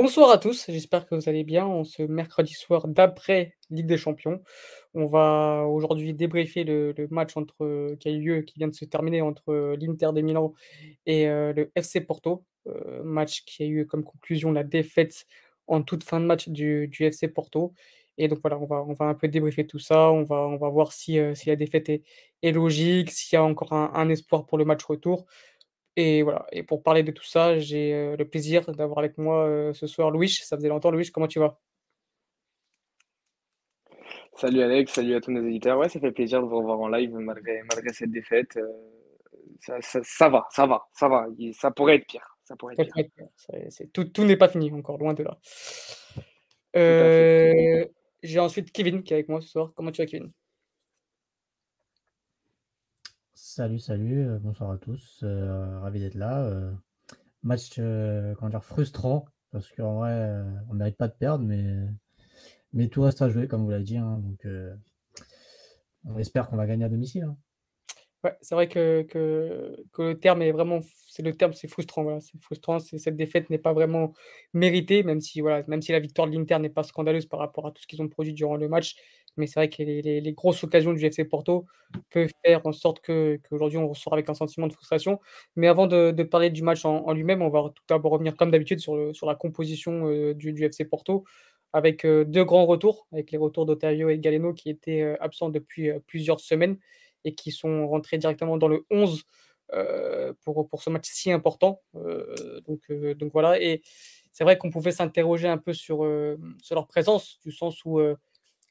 Bonsoir à tous, j'espère que vous allez bien en ce mercredi soir d'après Ligue des Champions. On va aujourd'hui débriefer le, match entre, qui a eu lieu, qui vient de se terminer entre l'Inter de Milan et euh, le FC Porto. Euh, match qui a eu comme conclusion la défaite en toute fin de match du, FC Porto. Et donc voilà, on va, on un peu débriefer tout ça, on va, on voir si, euh, la défaite est, logique, s'il y a encore un espoir pour le match retour. Et voilà, et pour parler de tout ça, j'ai, heu, le plaisir d'avoir avec moi, heu, ce soir Louis. Ça faisait longtemps Louis, comment tu vas? Salut Alex, salut à tous nos éditeurs. Ouais, ça fait plaisir de vous revoir en live malgré, malgré cette défaite. euh, ça, ça, ça va, ça va, ça va. Ça pourrait être pire. Ça pourrait être pire. tout tout n'est pas fini encore, loin de là. J'ai ensuite Kevin qui est avec moi ce soir. Comment tu vas Kevin? Salut, salut, euh, bonsoir à tous, euh, ravi d'être là. euh, match, comment dire, frustrant, parce qu'en vrai, on ne mérite pas de perdre, mais, mais tout reste à jouer, comme vous l'avez dit. hein, donc, on espère qu'on va gagner à domicile. hein. Ouais, c'est vrai que que que le terme est vraiment c'est le terme, c'est frustrant, voilà, c'est frustrant, cette défaite n'est pas vraiment méritée, même si voilà, même si la victoire de l'Inter n'est pas scandaleuse par rapport à tout ce qu'ils ont produit durant le match. Mais c'est vrai que les grosses occasions du FC Porto peuvent faire en sorte qu'aujourd'hui on ressort avec un sentiment de frustration. Mais avant de parler du match en lui-même, on va tout d'abord revenir comme d'habitude sur sur la composition, heu, du FC Porto avec, heu, 2 grands retours, avec les retours d'Otavio et Galeno qui étaient, heu, absents depuis, plusieurs semaines et qui sont rentrés directement dans le 11 heu, pour pour ce match si important. Donc donc voilà et c'est vrai qu'on pouvait s'interroger un peu sur, sur leur présence, du sens où,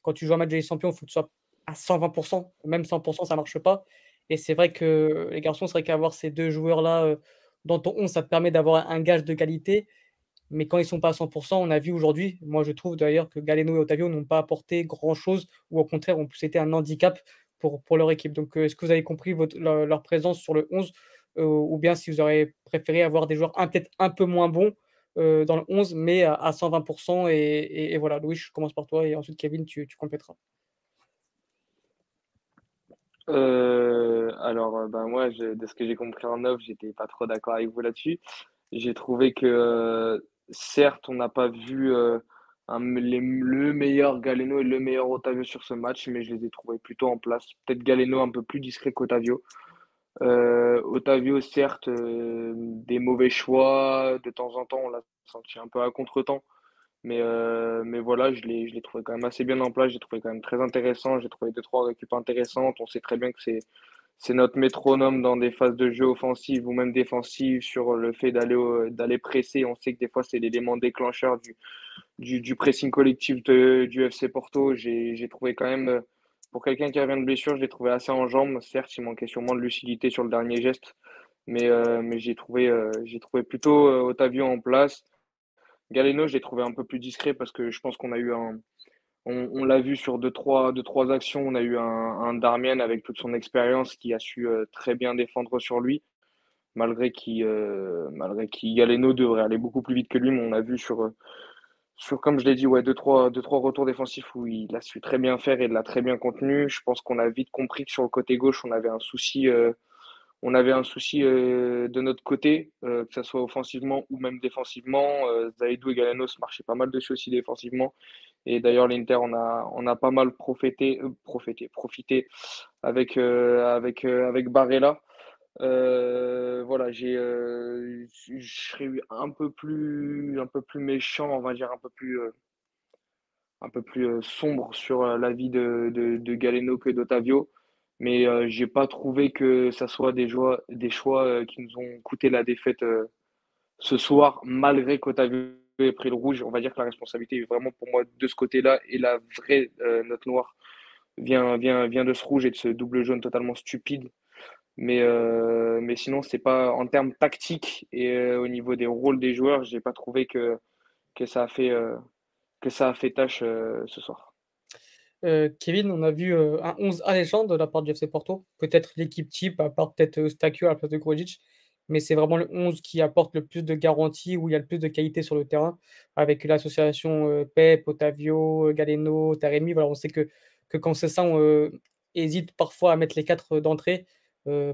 quand tu joues un match des Champions, il faut que tu sois à 120% même 100% ça marche pas et c'est vrai que les garçons, c'est vrai qu'avoir ces 2 joueurs-là, heu, dans ton 11, ça te permet d'avoir un gage de qualité mais quand ils sont pas à 100% on a vu aujourd'hui, moi je trouve d'ailleurs que Galeno et Otavio n'ont pas apporté grand-chose ou au contraire ont plus été un handicap pour pour leur équipe. Donc, heu, est-ce que vous avez compris leur présence sur le 11, heu, ou bien si vous auriez préféré avoir des joueurs peut-être un peu moins bons, heu, dans le 11 mais à à 120 et et et voilà. Louis, je commence par toi et ensuite Kevin, tu compléteras. Euh, alors, euh, ben moi, de ce que j'ai compris en off, j'étais pas trop d'accord avec vous là-dessus. J'ai trouvé que, euh, certes, on n'a pas vu euh, le meilleur Galeno et le meilleur Otavio sur ce match, mais je les ai trouvés plutôt en place. Peut-être Galeno un peu plus discret qu'Otavio. Euh, Otavio, certes, euh, des mauvais choix, de temps en temps, on l'a senti un peu à contretemps. Mais, euh, mais voilà, je l'ai, je l'ai trouvé quand même assez bien en place, j'ai trouvé quand même très intéressant, j'ai trouvé deux, trois récup intéressantes. On sait très bien que c'est, c'est notre métronome dans des phases de jeu offensives ou même défensives sur le fait d'aller, d'aller presser. On sait que des fois, c'est l'élément déclencheur du, du, du pressing collectif de, du FC Porto. J'ai, j'ai trouvé quand même, euh, pour quelqu'un qui revient de blessure, je l'ai trouvé assez en jambes. Certes, il manquait sûrement de lucidité sur le dernier geste, mais, euh, mais j'ai trouvé, euh, trouvé plutôt euh, Otavio en place. Galeno, je l'ai trouvé un peu plus discret parce que je pense qu'on a eu un. On, l'a vu sur deux trois, deux, trois actions. On a eu un, un Darmian avec toute son expérience qui a su euh, très bien défendre sur lui, malgré euh, malgré Galeno devrait aller beaucoup plus vite que lui. Mais on a vu sur, sur comme je l'ai dit, ouais, deux, trois, deux, trois retours défensifs où il a su très bien faire et l'a très bien contenu. Je pense qu'on a vite compris que sur le côté gauche, on avait un souci. euh, on avait un souci euh, de notre côté, euh, que ce soit offensivement ou même défensivement. Euh, Zaidou et Galanos marchaient pas mal dessus aussi défensivement. Et d'ailleurs, l'Inter on a, on a pas mal profité, euh, profité, profité avec, euh, avec, avec Barella. Euh, voilà, j'ai, euh, je serais un peu plus, un peu plus méchant, on va dire un peu plus, euh, un peu plus euh, sombre sur la vie de, de, Galeno que d'Otavio. Mais euh, j'ai pas trouvé que ça soit des choix, des choix qui nous ont coûté la défaite ce soir, malgré qu'Otavio ait pris le rouge. On va dire que la responsabilité est vraiment pour moi de ce côté-là. Et la vraie note noire vient, vient, vient de ce rouge et de ce double jaune totalement stupide. Mais, euh, mais sinon, c'est pas en termes tactiques et euh, au niveau des rôles des joueurs, j'ai pas trouvé que, que ça a fait, euh, que ça a fait tâche euh, ce soir. Kevin, on a vu, un 11 alléchant de la part du FC Porto. Peut-être l'équipe type, à part peut-être, Eustáquio à la place de Grujic, mais c'est vraiment le 11 qui apporte le plus de garanties, où il y a le plus de qualité sur le terrain, avec l'association, Pep, Otavio, Galeno, Taremi. Voilà, on sait que que quand Cessan, heu, hésite parfois à mettre les 4 d'entrée,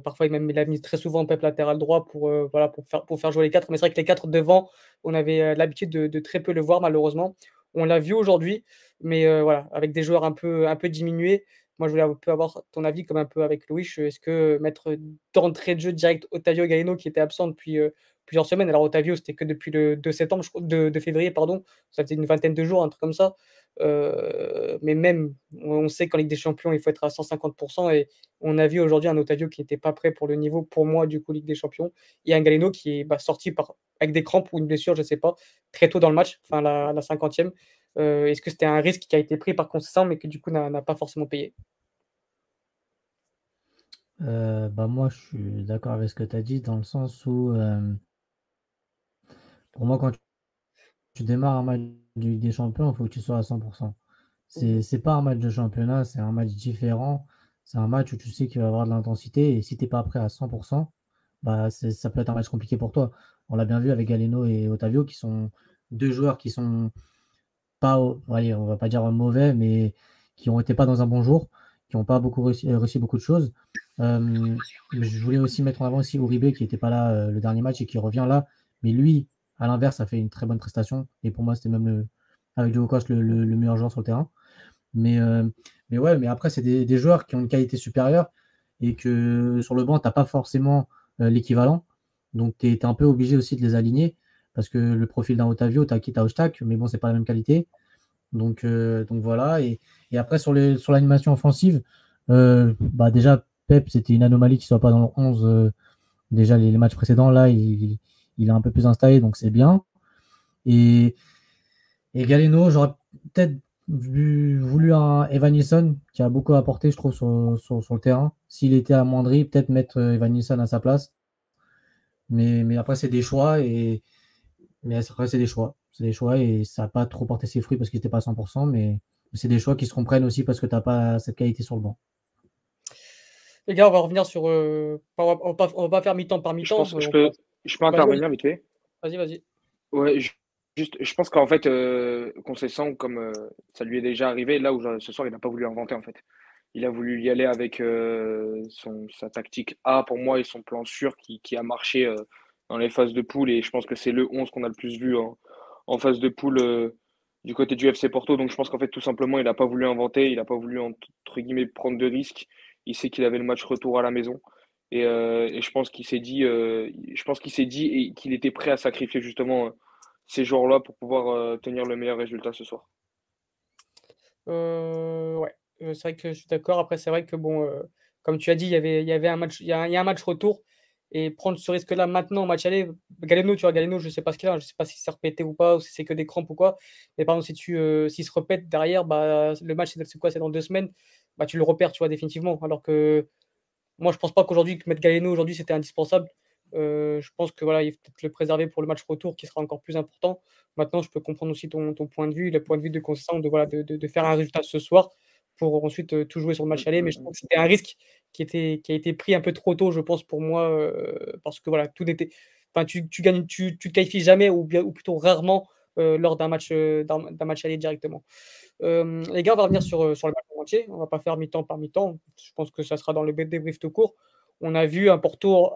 parfois, même, il a mis très souvent Pep latéral droit pour, voilà, pour, faire, pour faire jouer les quatre. Mais c'est vrai que les quatre devant, on avait l'habitude de, très peu le voir, malheureusement. On l'a vu aujourd'hui, mais voilà, avec des joueurs un peu, un peu diminués. Moi, je voulais un peu avoir ton avis, comme un peu avec Louis. Est-ce que mettre d'entrée de jeu direct Otavio Galeno, qui était absent depuis plusieurs semaines, alors Otavio, c'était que depuis le 2 septembre, de, de, février, pardon, ça faisait une vingtaine de jours, un truc comme ça. Mais même, on sait qu'en Ligue des Champions, il faut être à 150%. Et on a vu aujourd'hui un Otavio qui n'était pas prêt pour le niveau, pour moi, du coup, Ligue des Champions. Et un Galeno qui est bah, sorti avec des crampes ou une blessure, je ne sais pas, très tôt dans le match, enfin la, la 50e. Euh, est-ce que c'était un risque qui a été pris par conséquent, mais que du coup n'a pas forcément payé? Euh, bah moi, je suis d'accord avec ce que tu as dit, dans le sens où, euh, pour moi, quand tu, démarres un match des Champions, il faut que tu sois à 100%. C'est n'est pas un match de championnat, c'est un match différent. C'est un match où tu sais qu'il va y avoir de l'intensité. Et si tu n'es pas prêt à 100%, bah ça peut être un match compliqué pour toi. On l'a bien vu avec Galeno et Otavio, qui sont deux joueurs qui sont pas, allez, on va pas dire mauvais, mais qui ont été pas dans un bon jour, qui n'ont pas beaucoup réussi, beaucoup de choses. Euh, je voulais aussi mettre en avant aussi Uribe qui n'était pas là euh, le dernier match et qui revient là. Mais lui, à l'inverse, a fait une très bonne prestation. Et pour moi, c'était même avec Joe Costa le, le, meilleur joueur sur le terrain. Mais, euh, mais ouais, mais après, c'est des, joueurs qui ont une qualité supérieure et que sur le banc, tu n'as pas forcément l'équivalent. Donc, tu es, un peu obligé aussi de les aligner parce que le profil d'un Otavio, tu as quitté Ostak, mais bon, c'est pas la même qualité. Donc, euh, donc voilà. Et, après, sur l'animation sur offensive, euh, bah déjà, Pep, c'était une anomalie qu'il soit pas dans le 11. Euh, déjà, les, matchs précédents, là, il, il, est un peu plus installé, donc c'est bien. Et, et Galeno, j'aurais peut-être voulu un Evan qui a beaucoup apporté, je trouve, sur, sur, sur le terrain. S'il était amoindri, peut-être mettre Evan à sa place. Mais, mais après, c'est des choix. Et, mais après, c'est des choix. C'est des choix et ça n'a pas trop porté ses fruits parce qu'il n'était pas à 100%, mais c'est des choix qui se comprennent aussi parce que tu n'as pas cette qualité sur le banc. Les gars, on va revenir sur. Euh, on, va pas, va pas, faire mi-temps par mi-temps. Je, peux, je peux intervenir vite fait? Vas-y, vas-y. Ouais, juste, je pense qu'en fait, euh, sent comme euh, ça lui est déjà arrivé, là où ce soir, il n'a pas voulu inventer en fait. Il a voulu y aller avec euh, son, sa tactique A pour moi et son plan sûr qui, qui a marché dans les phases de poule. Et je pense que c'est le 11 qu'on a le plus vu en, phase de poule euh, du côté du FC Porto. Donc je pense qu'en fait, tout simplement, il n'a pas voulu inventer, il n'a pas voulu, entre guillemets, prendre de risques. Il sait qu'il avait le match retour à la maison. Et, euh, je pense qu'il s'est dit, euh, je pense qu'il s'est dit et qu'il était prêt à sacrifier justement ces joueurs-là pour pouvoir tenir le meilleur résultat ce soir. ouais, c'est vrai que je suis d'accord. Après, c'est vrai que bon, comme tu as dit, il y avait, il y avait un match, il y a un match retour et prendre ce risque-là maintenant au match aller, Galeno, tu vois, Galeno, je ne sais pas ce qu'il a, je ne sais pas si c'est repété ou pas, ou si c'est que des crampes ou quoi. Mais par exemple, si tu euh, s'il se répète derrière, bah, le match, c'est quoi C'est dans deux semaines, bah, tu le repères, tu vois, définitivement. Alors que moi, je ne pense pas qu'aujourd'hui, mettre Galeno aujourd'hui, c'était indispensable. Euh, je pense que voilà, il faut peut-être le préserver pour le match retour qui sera encore plus important. Maintenant, je peux comprendre aussi ton, ton point de vue, le point de vue de Constant de, voilà, de, de, faire un résultat ce soir pour ensuite euh, tout jouer sur le match aller. Mais je trouve que c'était un risque qui, était, qui a été pris un peu trop tôt, je pense, pour moi, euh, parce que voilà, tout était. Enfin, tu, tu gagnes, tu, tu te qualifies jamais ou, bien, ou plutôt rarement lors d'un match, d'un match aller directement. les gars, on va revenir sur, sur le match entier. On va pas faire mi-temps par mi-temps. Je pense que ça sera dans le débrief tout court. On a vu un Porto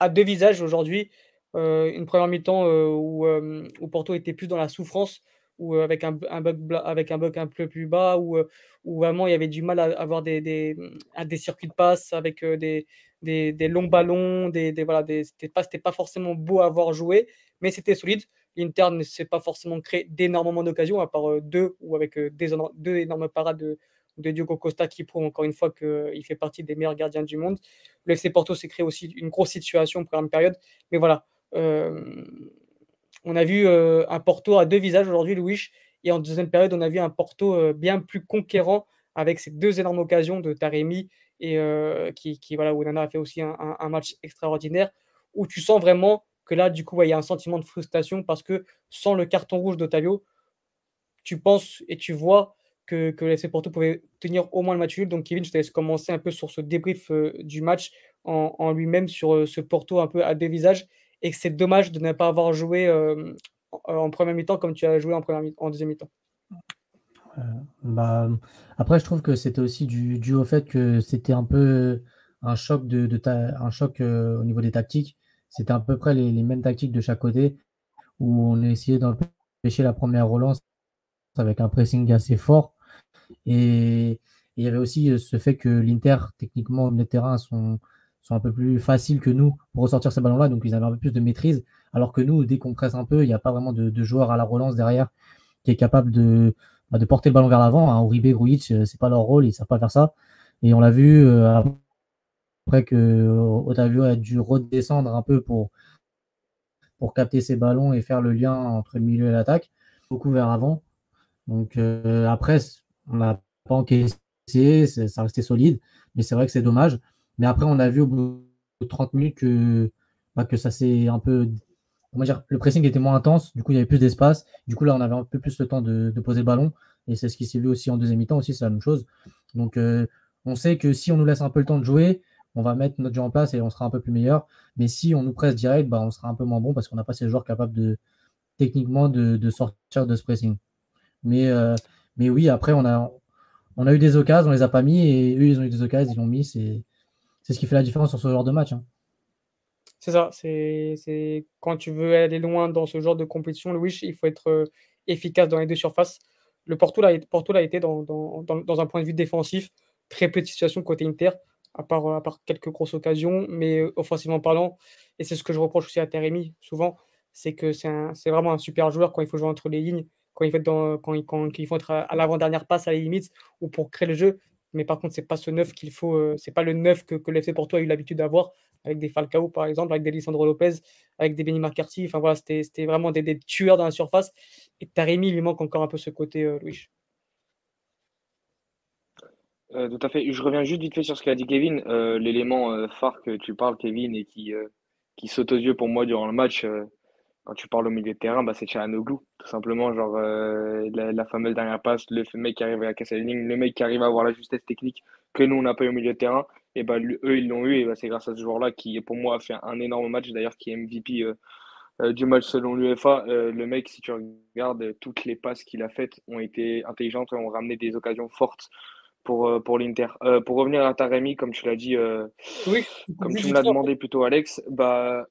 à deux visages aujourd'hui. une première mi-temps où, où, Porto était plus dans la souffrance ou avec un, bug, avec un bug un peu plus bas, ou où, vraiment il y avait du mal à avoir des, des, des circuits de passe avec des, des, des, longs ballons, des, des voilà, c'était pas, pas forcément beau à avoir joué, mais c'était solide. L'Inter ne s'est pas forcément créé d'énormément d'occasions, à part deux, ou avec des, deux énormes parades de, de Diogo Costa qui prouve encore une fois qu'il fait partie des meilleurs gardiens du monde. Le FC Porto s'est créé aussi une grosse situation en première période, mais voilà. Euh, on a vu euh, un Porto à deux visages aujourd'hui, Louis. Et en deuxième période, on a vu un Porto euh, bien plus conquérant avec ces deux énormes occasions de Taremi et euh, qui, où Nana a fait aussi un, match extraordinaire où tu sens vraiment que là, du coup, il y a un sentiment de frustration parce que sans le carton rouge d'Otavio, tu penses et tu vois que, que l'FC Porto pouvait tenir au moins le match nul. Donc, Kevin, je te laisse commencer un peu sur ce débrief du match en, lui-même, sur ce Porto un peu à deux visages et que c'est dommage de ne pas avoir joué euh, en première mi-temps comme tu as joué en, première en deuxième mi-temps. Euh, bah, après, je trouve que c'était aussi dû, au fait que c'était un peu un choc, de un choc au niveau des tactiques. C'était à peu près les, mêmes tactiques de chaque côté, où on essayait d'empêcher la première relance avec un pressing assez fort. Et il y avait aussi ce fait que l'Inter, techniquement, les terrains sont, sont un peu plus faciles que nous pour ressortir ces ballons-là, donc ils avaient un peu plus de maîtrise. Alors que nous, dès qu'on presse un peu, il n'y a pas vraiment de, joueur à la relance derrière qui est capable de, bah, de porter le ballon vers l'avant. Hein. Uribe, Grujic, euh, c'est pas leur rôle, ils savent pas faire ça. Et on l'a vu euh, après que Otavio a dû redescendre un peu pour, pour capter ses ballons et faire le lien entre le milieu et l'attaque, beaucoup vers avant. Donc euh, après, on n'a pas encaissé, ça restait solide, mais c'est vrai que c'est dommage. Mais après, on a vu au bout de 30 minutes que, bah, que ça s'est un peu. On dire, le pressing était moins intense, du coup, il y avait plus d'espace. Du coup, là, on avait un peu plus le temps de, poser le ballon. Et c'est ce qui s'est vu aussi en deuxième mi-temps, aussi, c'est la même chose. Donc, euh, on sait que si on nous laisse un peu le temps de jouer, on va mettre notre jeu en place et on sera un peu plus meilleur. Mais si on nous presse direct, bah, on sera un peu moins bon parce qu'on n'a pas ces joueurs capables de techniquement de, sortir de ce pressing. Mais, euh, oui, après, on a, eu des occasions, on les a pas mis et eux, ils ont eu des occasions, ils l'ont mis. C'est, c'est ce qui fait la différence sur ce genre de match. Hein. C'est ça. C'est, quand tu veux aller loin dans ce genre de compétition, Louis, il faut être euh, efficace dans les deux surfaces. Le Porto, là, Porto a été dans, un point de vue défensif. Très petite situation côté Inter à part, quelques grosses occasions, mais euh, offensivement parlant, et c'est ce que je reproche aussi à Teremi souvent, c'est que c'est vraiment un super joueur quand il faut jouer entre les lignes, quand il faut être, quand il, faut à, l'avant-dernière passe à la limite ou pour créer le jeu. Mais par contre, c'est pas ce neuf qu'il faut, euh, c'est pas le neuf que, que l'FC Porto a eu l'habitude d'avoir avec des Falcao par exemple, avec des Lisandro Lopez, avec des Benny McCarthy. Enfin voilà, c'était vraiment des, des, tueurs dans la surface. Et Taremi lui manque encore un peu ce côté, euh, Louis. Euh, tout à fait. Je reviens juste vite fait sur ce qu'a dit Kevin. Euh, l'élément euh, phare que tu parles, Kevin, et qui, saute aux yeux pour moi durant le match, quand tu parles au milieu de terrain, bah, c'est Chahanoglu. Tout simplement, genre la, fameuse dernière passe, le mec qui arrive à casser la ligne, le mec qui arrive à avoir la justesse technique que nous, on n'a pas eu au milieu de terrain. Et bah, eux, ils l'ont eu. Et bah, c'est grâce à ce joueur-là qui, pour moi, a fait un énorme match, d'ailleurs, qui est MVP. du match selon l'UEFA, le mec, si tu regardes, toutes les passes qu'il a faites ont été intelligentes et ont ramené des occasions fortes pour, euh, pour l'Inter. Euh, pour revenir à Taremi, comme tu l'as dit, euh, oui, comme tu me l'as demandé plutôt, Alex, bah,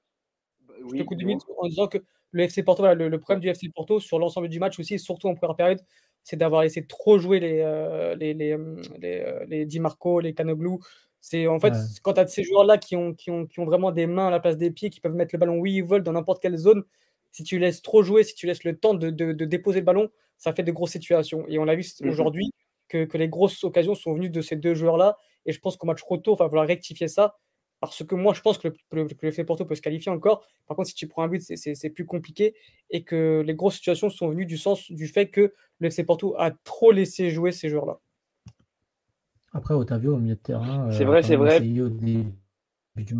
bah oui, en disant que le FC Porto, le, problème du FC Porto sur l'ensemble du match aussi, surtout en première période, c'est d'avoir laissé trop jouer les, les, les, les, les, Di Marco, les Canoglu. C'est en fait, quand tu as ces joueurs-là qui ont, qui, ont, qui ont vraiment des mains à la place des pieds, qui peuvent mettre le ballon où ils veulent dans n'importe quelle zone, si tu laisses trop jouer, si tu laisses le temps de, de, de déposer le ballon, ça fait de grosses situations. Et on l'a vu mmh aujourd'hui, que, les grosses occasions sont venues de ces deux joueurs-là. Et je pense qu'au match retour, il va falloir rectifier ça. Parce que moi, je pense que le, le, Porto peut se qualifier encore. Par contre, si tu prends un but, c'est plus compliqué. Et que les grosses situations sont venues du sens du fait que le FC Porto a trop laissé jouer ces joueurs-là. Après, Otavio au milieu de terrain. Euh, c'est vrai, c'est vrai.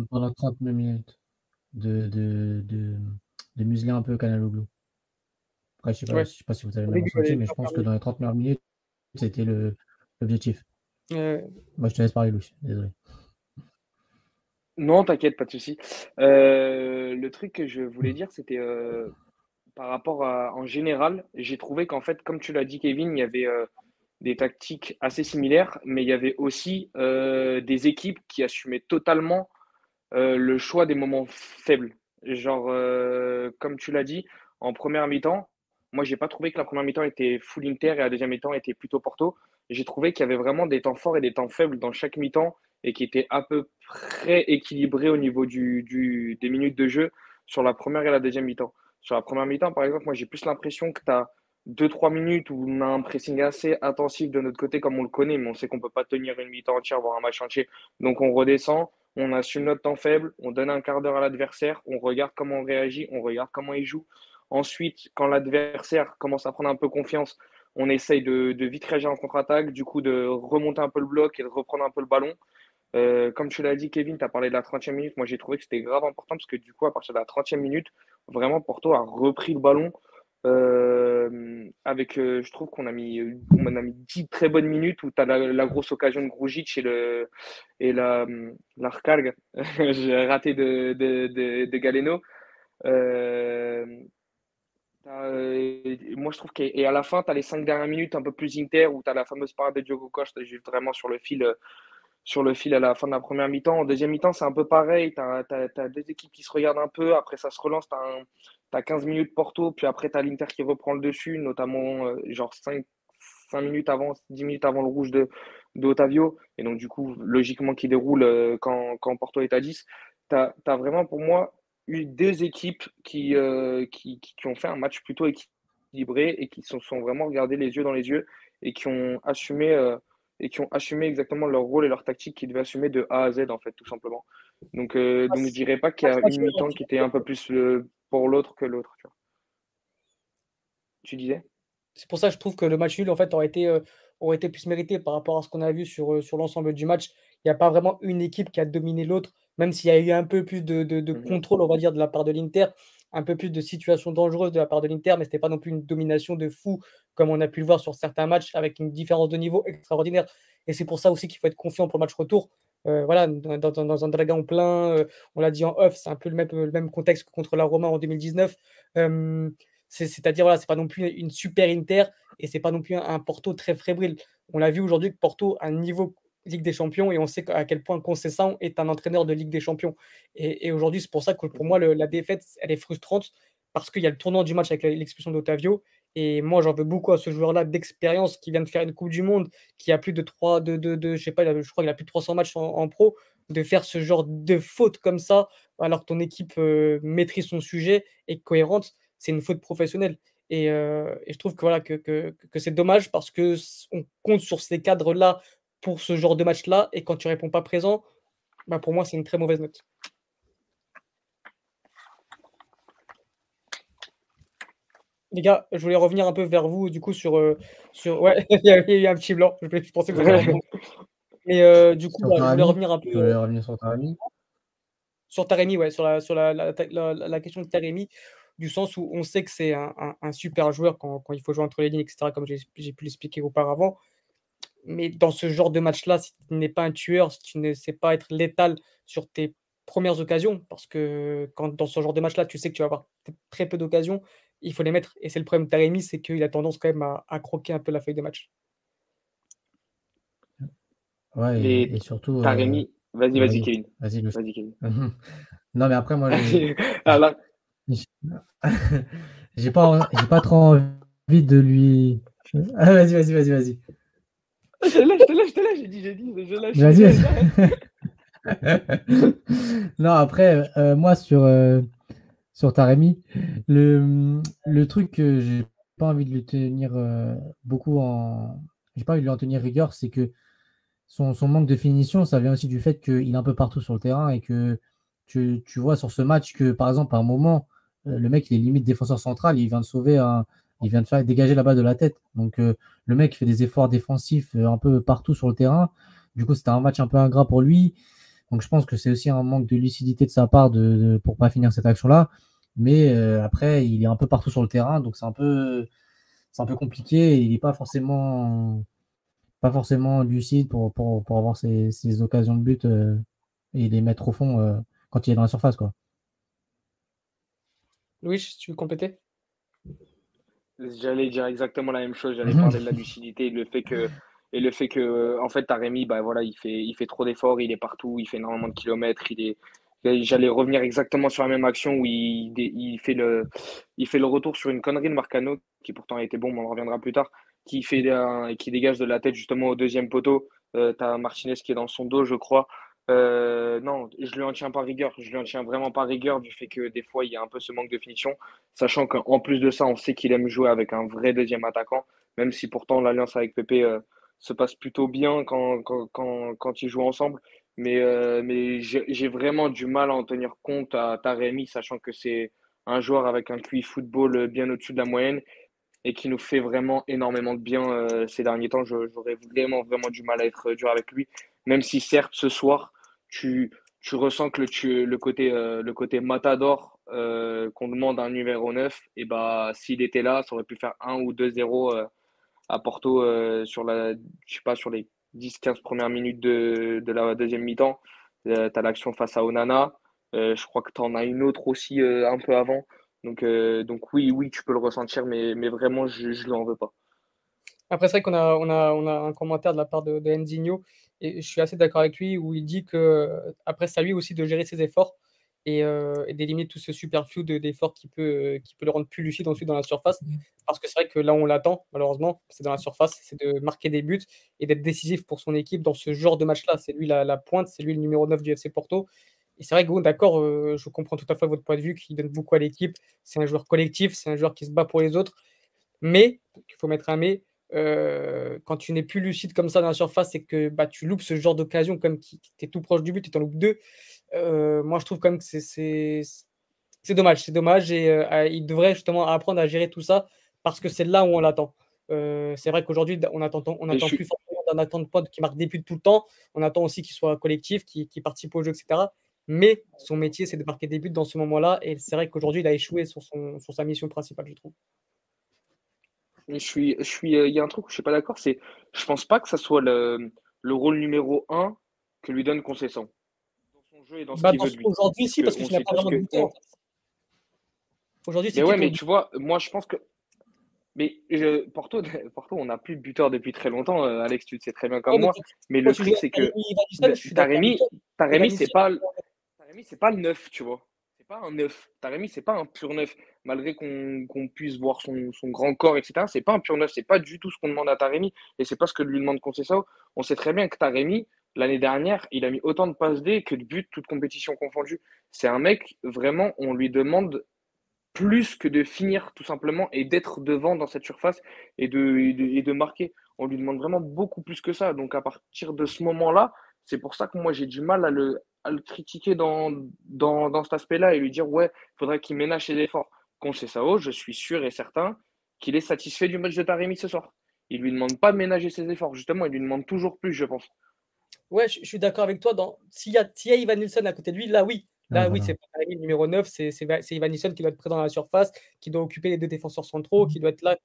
pendant 30 minutes de, de, de, museler un peu Canaloglu. Après, je ne sais, sais, pas si vous avez le même ressenti, mais je pense que dans les 30 premières minutes, c'était l'objectif. Moi, je te laisse parler, Louis. Désolé. Non, t'inquiète, pas de souci. Euh, le truc que je voulais dire, c'était euh, par rapport à, en général, j'ai trouvé qu'en fait, comme tu l'as dit, Kevin, il y avait euh, des tactiques assez similaires, mais il y avait aussi des équipes qui assumaient totalement le choix des moments faibles. Genre, comme tu l'as dit, en première mi-temps, moi, j'ai pas trouvé que la première mi-temps était full Inter et la deuxième mi-temps était plutôt Porto. J'ai trouvé qu'il y avait vraiment des temps forts et des temps faibles dans chaque mi-temps et qui étaient à peu près équilibrés au niveau du, des minutes de jeu sur la première et la deuxième mi-temps. Sur la première mi-temps, par exemple, moi, j'ai plus l'impression que tu as 2-3 minutes où on a un pressing assez intensif de notre côté, comme on le connaît, mais on sait qu'on ne peut pas tenir une mi-temps entière, voire un match entier. Donc, on redescend, on assume notre temps faible, on donne un quart d'heure à l'adversaire, on regarde comment on réagit, on regarde comment il joue. Ensuite, quand l'adversaire commence à prendre un peu confiance, on essaye de, vite réagir en contre-attaque, du coup de remonter un peu le bloc et de reprendre un peu le ballon. Euh, comme tu l'as dit, Kevin, tu as parlé de la 30e minute. Moi, j'ai trouvé que c'était grave important parce que du coup, à partir de la 30e minute, vraiment, Porto a repris le ballon. Euh, avec, euh, je trouve qu'on a mis, a mis 10 très bonnes minutes où tu as la, grosse occasion de Grujic et, le, et la j'ai raté de, de, de, Galeno. Euh, moi, je trouve qu'à la fin, tu as les cinq dernières minutes un peu plus inter où tu as la fameuse parade de Diogo Costa, juste vraiment sur le fil, euh, sur le fil à la fin de la première mi-temps. En deuxième mi-temps, c'est un peu pareil. Tu as, deux équipes qui se regardent un peu. Après, ça se relance. Tu as, 15 minutes Porto. Puis après, tu as l'Inter qui reprend le dessus, notamment euh, genre 5, 5, minutes avant, 10 minutes avant le rouge de, d'Otavio. Et donc, du coup, logiquement, qui déroule quand, quand, Porto est à 10. Tu as, vraiment, pour moi, eu deux équipes qui, euh, qui, qui, ont fait un match plutôt équilibré et qui se sont, vraiment regardés les yeux dans les yeux et qui ont assumé et qui ont assumé exactement leur rôle et leur tactique qu'ils devaient assumer de A à Z, en fait, tout simplement. Donc, euh, donc je ne dirais pas qu'il y a une mi-temps qui était un peu plus euh, pour l'autre que l'autre. Tu, tu disais? C'est pour ça que je trouve que le match nul, en fait, aurait été, euh, aurait été plus mérité par rapport à ce qu'on a vu sur, sur l'ensemble du match. Il n'y a pas vraiment une équipe qui a dominé l'autre, même s'il y a eu un peu plus de, de, de mmh contrôle, on va dire, de la part de l'Inter un peu plus de situations dangereuses de la part de l'Inter, mais ce n'était pas non plus une domination de fou comme on a pu le voir sur certains matchs avec une différence de niveau extraordinaire. Et c'est pour ça aussi qu'il faut être confiant pour le match retour. Euh, voilà, dans, un dragon plein, euh, on l'a dit en off, c'est un peu le même, le même contexte que contre la Roma en 2019. c'est-à-dire, voilà, c'est pas non plus une super Inter et c'est pas non plus un, Porto très fébrile. On l'a vu aujourd'hui que Porto a un niveau Ligue des Champions et on sait à quel point Concessant est un entraîneur de Ligue des Champions. Et, aujourd'hui, c'est pour ça que pour moi, la défaite, elle est frustrante parce qu'il y a le tournant du match avec l'expulsion d'Otavio. Et moi, j'en veux beaucoup à ce joueur-là d'expérience qui vient de faire une Coupe du Monde, qui a plus de 3, de, de, de je sais pas, je crois qu'il a plus de 300 matchs en, pro, de faire ce genre de faute comme ça, alors que ton équipe euh, maîtrise son sujet et cohérente, c'est une faute professionnelle. Et, euh, et, je trouve que, voilà, que, que, que c'est dommage parce qu'on compte sur ces cadres-là pour ce genre de match-là. Et quand tu réponds pas présent, bah pour moi, c'est une très mauvaise note. Les gars, je voulais revenir un peu vers vous, du coup, sur. Euh, sur... Ouais, il y a eu un petit blanc. Je, pensais que vous avez Mais euh, du coup, je voulais revenir un peu. Euh, revenir sur Taremi Sur Taremi, ouais, sur la, sur la, la, question de Taremi, du sens où on sait que c'est un, un, super joueur quand, quand, il faut jouer entre les lignes, etc., comme j'ai pu l'expliquer auparavant. Mais dans ce genre de match-là, si tu n'es pas un tueur, si tu ne sais pas être létal sur tes premières occasions, parce que quand dans ce genre de match-là, tu sais que tu vas avoir très peu d'occasions, il faut les mettre. Et c'est le problème de Taremi, c'est qu'il a tendance quand même à, croquer un peu la feuille de match. Ouais, et, surtout. Euh, Taremi, vas-y, vas-y, Kevin. Vas-y, vas Kevin. non, mais après, moi, j'ai ah, j'ai pas, pas trop envie de lui. Ah, vas-y, vas-y, vas-y, vas-y. Je te lâche, je te lâche, je te lâche, j'ai dit, j'ai dit, je lâche. Vas-y. non, après, euh, moi, sur, euh, sur Taremi, le, le truc que j'ai pas envie de lui tenir euh, beaucoup en. J'ai pas envie de lui en tenir rigueur, c'est que son, son, manque de finition, ça vient aussi du fait qu'il est un peu partout sur le terrain et que tu, tu vois sur ce match que, par exemple, à un moment, le mec, il est limite défenseur central, il vient de sauver un il vient de faire dégager la balle de la tête. Donc euh, le mec fait des efforts défensifs euh, un peu partout sur le terrain. Du coup, c'était un match un peu ingrat pour lui. Donc je pense que c'est aussi un manque de lucidité de sa part de, pour pas finir cette action-là. Mais euh, après, il est un peu partout sur le terrain, donc c'est un peu c'est un peu compliqué. il n'est pas forcément pas forcément lucide pour, pour, pour avoir ses, occasions de but et les mettre au fond quand il est dans la surface. Quoi. Louis, tu veux compléter J'allais dire exactement la même chose. J'allais parler de la lucidité et le fait que, et le fait que en fait, Taremi, bah, voilà, il, fait, il fait trop d'efforts, il est partout, il fait énormément de kilomètres. Il est... J'allais revenir exactement sur la même action où il, il, fait le, il fait le retour sur une connerie de Marcano, qui pourtant a été bon, mais on en reviendra plus tard, qui, fait qui dégage de la tête justement au deuxième poteau. Euh, tu as Martinez qui est dans son dos, je crois. Euh, non, je lui en tiens pas rigueur. Je lui en tiens vraiment pas rigueur du fait que des fois il y a un peu ce manque de finition, sachant qu'en plus de ça, on sait qu'il aime jouer avec un vrai deuxième attaquant, même si pourtant l'alliance avec Pépé euh, se passe plutôt bien quand, quand, quand, quand ils jouent ensemble. Mais, euh, mais j'ai vraiment du mal à en tenir compte à Taremi, sachant que c'est un joueur avec un QI football bien au-dessus de la moyenne et qui nous fait vraiment énormément de bien ces derniers temps. J'aurais vraiment, vraiment du mal à être dur avec lui même si certes ce soir, tu, tu ressens que le, le, côté, euh, le côté matador euh, qu'on demande à un numéro 9, et bah, s'il était là, ça aurait pu faire 1 ou 2-0 euh, à Porto sur, la, je sais pas, sur les 10-15 premières minutes de, de la deuxième mi-temps. tu as l'action face à Onana. je crois que tu en as une autre aussi un peu avant. Donc, donc oui, oui, tu peux le ressentir, mais, mais vraiment, je ne lui en veux pas. Après, c'est vrai qu'on a, on a, on a un commentaire de la part de, de et je suis assez d'accord avec lui, où il dit que après, c'est à lui aussi de gérer ses efforts et, euh, et d'éliminer tout ce superflu d'efforts qui peut, qui peut le rendre plus lucide ensuite dans la surface. Mmh. Parce que c'est vrai que là, on l'attend, malheureusement, c'est dans la surface, c'est de marquer des buts et d'être décisif pour son équipe dans ce genre de match-là. C'est lui la, la pointe, c'est lui le numéro 9 du FC Porto. Et c'est vrai que, d'accord, euh, je comprends tout à fait votre point de vue, qu'il donne beaucoup à l'équipe. C'est un joueur collectif, c'est un joueur qui se bat pour les autres. Mais, il faut mettre un mais, euh, quand tu n'es plus lucide comme ça dans la surface et que bah, tu loupes ce genre d'occasion, comme qui, tu es tout proche du but et tu en loupes deux, euh, moi je trouve quand même que c'est dommage. C'est dommage et euh, il devrait justement apprendre à gérer tout ça parce que c'est là où on l'attend. c'est vrai qu'aujourd'hui, on attend, on attend plus forcément d'un attente de qui marque des buts tout le temps. On attend aussi qu'il soit collectif, qu'il participe au jeu, etc. Mais son métier, c'est de marquer des buts dans ce moment-là. Et c'est vrai qu'aujourd'hui, il a échoué sur, son, sur sa mission principale, je trouve. Je suis, je suis, euh, il y a un truc où je suis pas d'accord, c'est, je pense pas que ça soit le, le rôle numéro un que lui donne Concessant. Dans son jeu et dans ce bah, qu'il veut de lui. Aujourd'hui, si, parce que tu n'as pas vraiment de buteur. Aujourd'hui, c'est. Mais ouais, mais tu vois, moi, je pense que. Mais je, Porto, Porto, on n'a plus de buteur depuis très longtemps, euh, Alex, tu le sais très bien comme moi. Mais le truc, c'est que Taremi, Taremi, c'est pas, c'est pas le neuf, tu vois un neuf. Taremi, c'est pas un pur neuf. Malgré qu'on puisse voir son, grand corps, etc., c'est pas un pur neuf. C'est pas du tout ce qu'on demande à Taremi. Et c'est pas ce que lui demande ça On sait très bien que Taremi, l'année dernière, il a mis autant de passes D que de buts, toute compétition confondue. C'est un mec, vraiment, on lui demande plus que de finir tout simplement et d'être devant dans cette surface et de, marquer. On lui demande vraiment beaucoup plus que ça. Donc à partir de ce moment-là, c'est pour ça que moi j'ai du mal à le, à le critiquer dans, dans, dans cet aspect-là et lui dire ouais, il faudrait qu'il ménage ses efforts. Sao, je suis sûr et certain qu'il est satisfait du match de Taremi ce soir. Il lui demande pas de ménager ses efforts, justement, il lui demande toujours plus, je pense. Ouais, je, suis d'accord avec toi. Dans... S'il y, a, y a Ivan Nilsson à côté de lui, là oui, Là, oui, c'est pas le numéro 9, c'est Ivan Nilsson qui doit être présent dans la surface, qui doit occuper les deux défenseurs centraux, qui doit être là.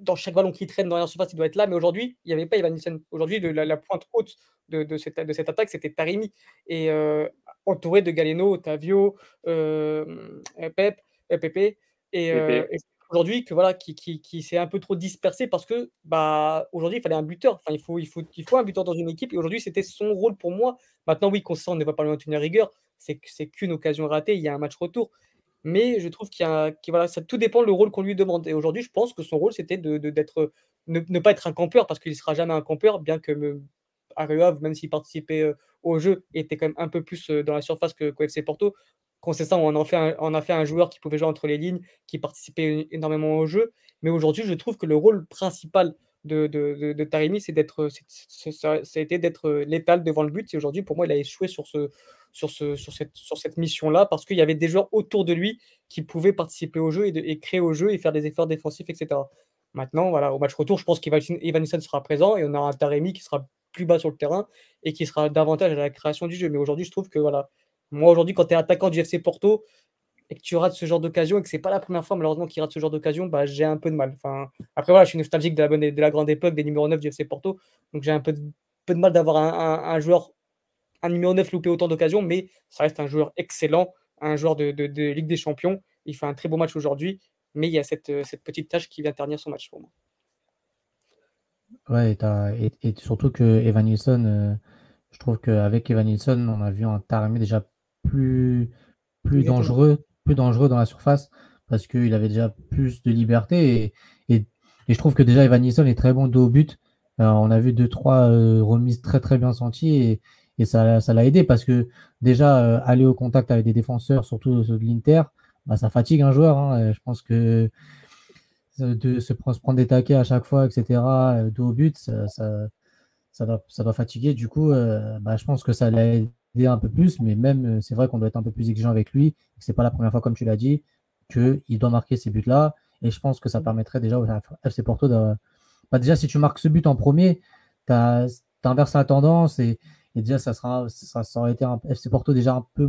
Dans chaque ballon qui traîne dans la surface, il doit être là. Mais aujourd'hui, il n'y avait pas Ivan. Aujourd'hui, la, la, pointe haute de, de, cette, de cette attaque, c'était Tarimi. Et euh, entouré de Galeno, Otavio, euh, Pep, Pepe. Et, euh, et aujourd'hui, que voilà, qui, qui, qui s'est un peu trop dispersé parce que bah, aujourd'hui, il fallait un buteur. Enfin, il faut, il, faut, il faut un buteur dans une équipe. Et aujourd'hui, c'était son rôle pour moi. Maintenant, oui, Constant ne va pas lui maintenir rigueur c'est qu'une occasion ratée, il y a un match retour. Mais je trouve qu'il y a, voilà, ça tout dépend le rôle qu'on lui demande. Et aujourd'hui, je pense que son rôle, c'était de, d'être, ne, pas être un campeur, parce qu'il ne sera jamais un campeur, bien que me, même s'il participait euh, au jeu, était quand même un peu plus euh, dans la surface que, que FC Porto. Quand c'est ça, on en fait un, on a fait un joueur qui pouvait jouer entre les lignes, qui participait énormément au jeu. Mais aujourd'hui, je trouve que le rôle principal de, de, de, Taremi, c'est d'être, ça a été d'être létal devant le but. Et aujourd'hui, pour moi, il a échoué sur ce, sur, ce, sur cette, sur cette mission-là parce qu'il y avait des joueurs autour de lui qui pouvaient participer au jeu et, créer au jeu et faire des efforts défensifs, etc. Maintenant, voilà, au match retour, je pense qu'Evanison sera présent et on aura un Taremi qui sera plus bas sur le terrain et qui sera davantage à la création du jeu. Mais aujourd'hui, je trouve que voilà, moi aujourd'hui, quand tu es attaquant du FC Porto et que tu rates ce genre d'occasion et que c'est pas la première fois malheureusement qu'il rate ce genre d'occasion, bah, j'ai un peu de mal. Enfin, après voilà, je suis nostalgique de la, bonne, de la grande époque des numéros 9 du FC Porto, donc j'ai un peu de, peu de mal d'avoir un, un joueur un numéro 9 loupé autant d'occasions, mais ça reste un joueur excellent, un joueur de, Ligue des Champions. Il fait un très beau match aujourd'hui, mais il y a cette, euh, petite tâche qui vient ternir son match pour moi. Ouais, et, surtout que Evan Nilsson, euh, je trouve qu'avec Evan Nilsson, on a vu un Taremi déjà plus, plus dangereux, plus dangereux dans la surface parce qu'il avait déjà plus de liberté et, et, je trouve que déjà Evan Nilsson est très bon dos au but. Euh, on a vu deux trois remises très très bien senties et, et ça, ça l'a aidé parce que déjà, euh, aller au contact avec des défenseurs, surtout de l'Inter, bah, ça fatigue un joueur. Hein. Je pense que de se, prendre des taquets à chaque fois, etc., euh, dos au but, ça, ça, ça, va, ça fatiguer. Du coup, euh, bah, je pense que ça l'a aidé un peu plus, mais même, c'est vrai qu'on doit être un peu plus exigeant avec lui. C'est pas la première fois, comme tu l'as dit, qu'il doit marquer ces buts-là. Et je pense que ça permettrait déjà au FC Porto de. Bah, déjà, si tu marques ce but en premier, tu inverses la tendance et, et déjà, ça, sera, ça, aurait été un FC Porto déjà un peu,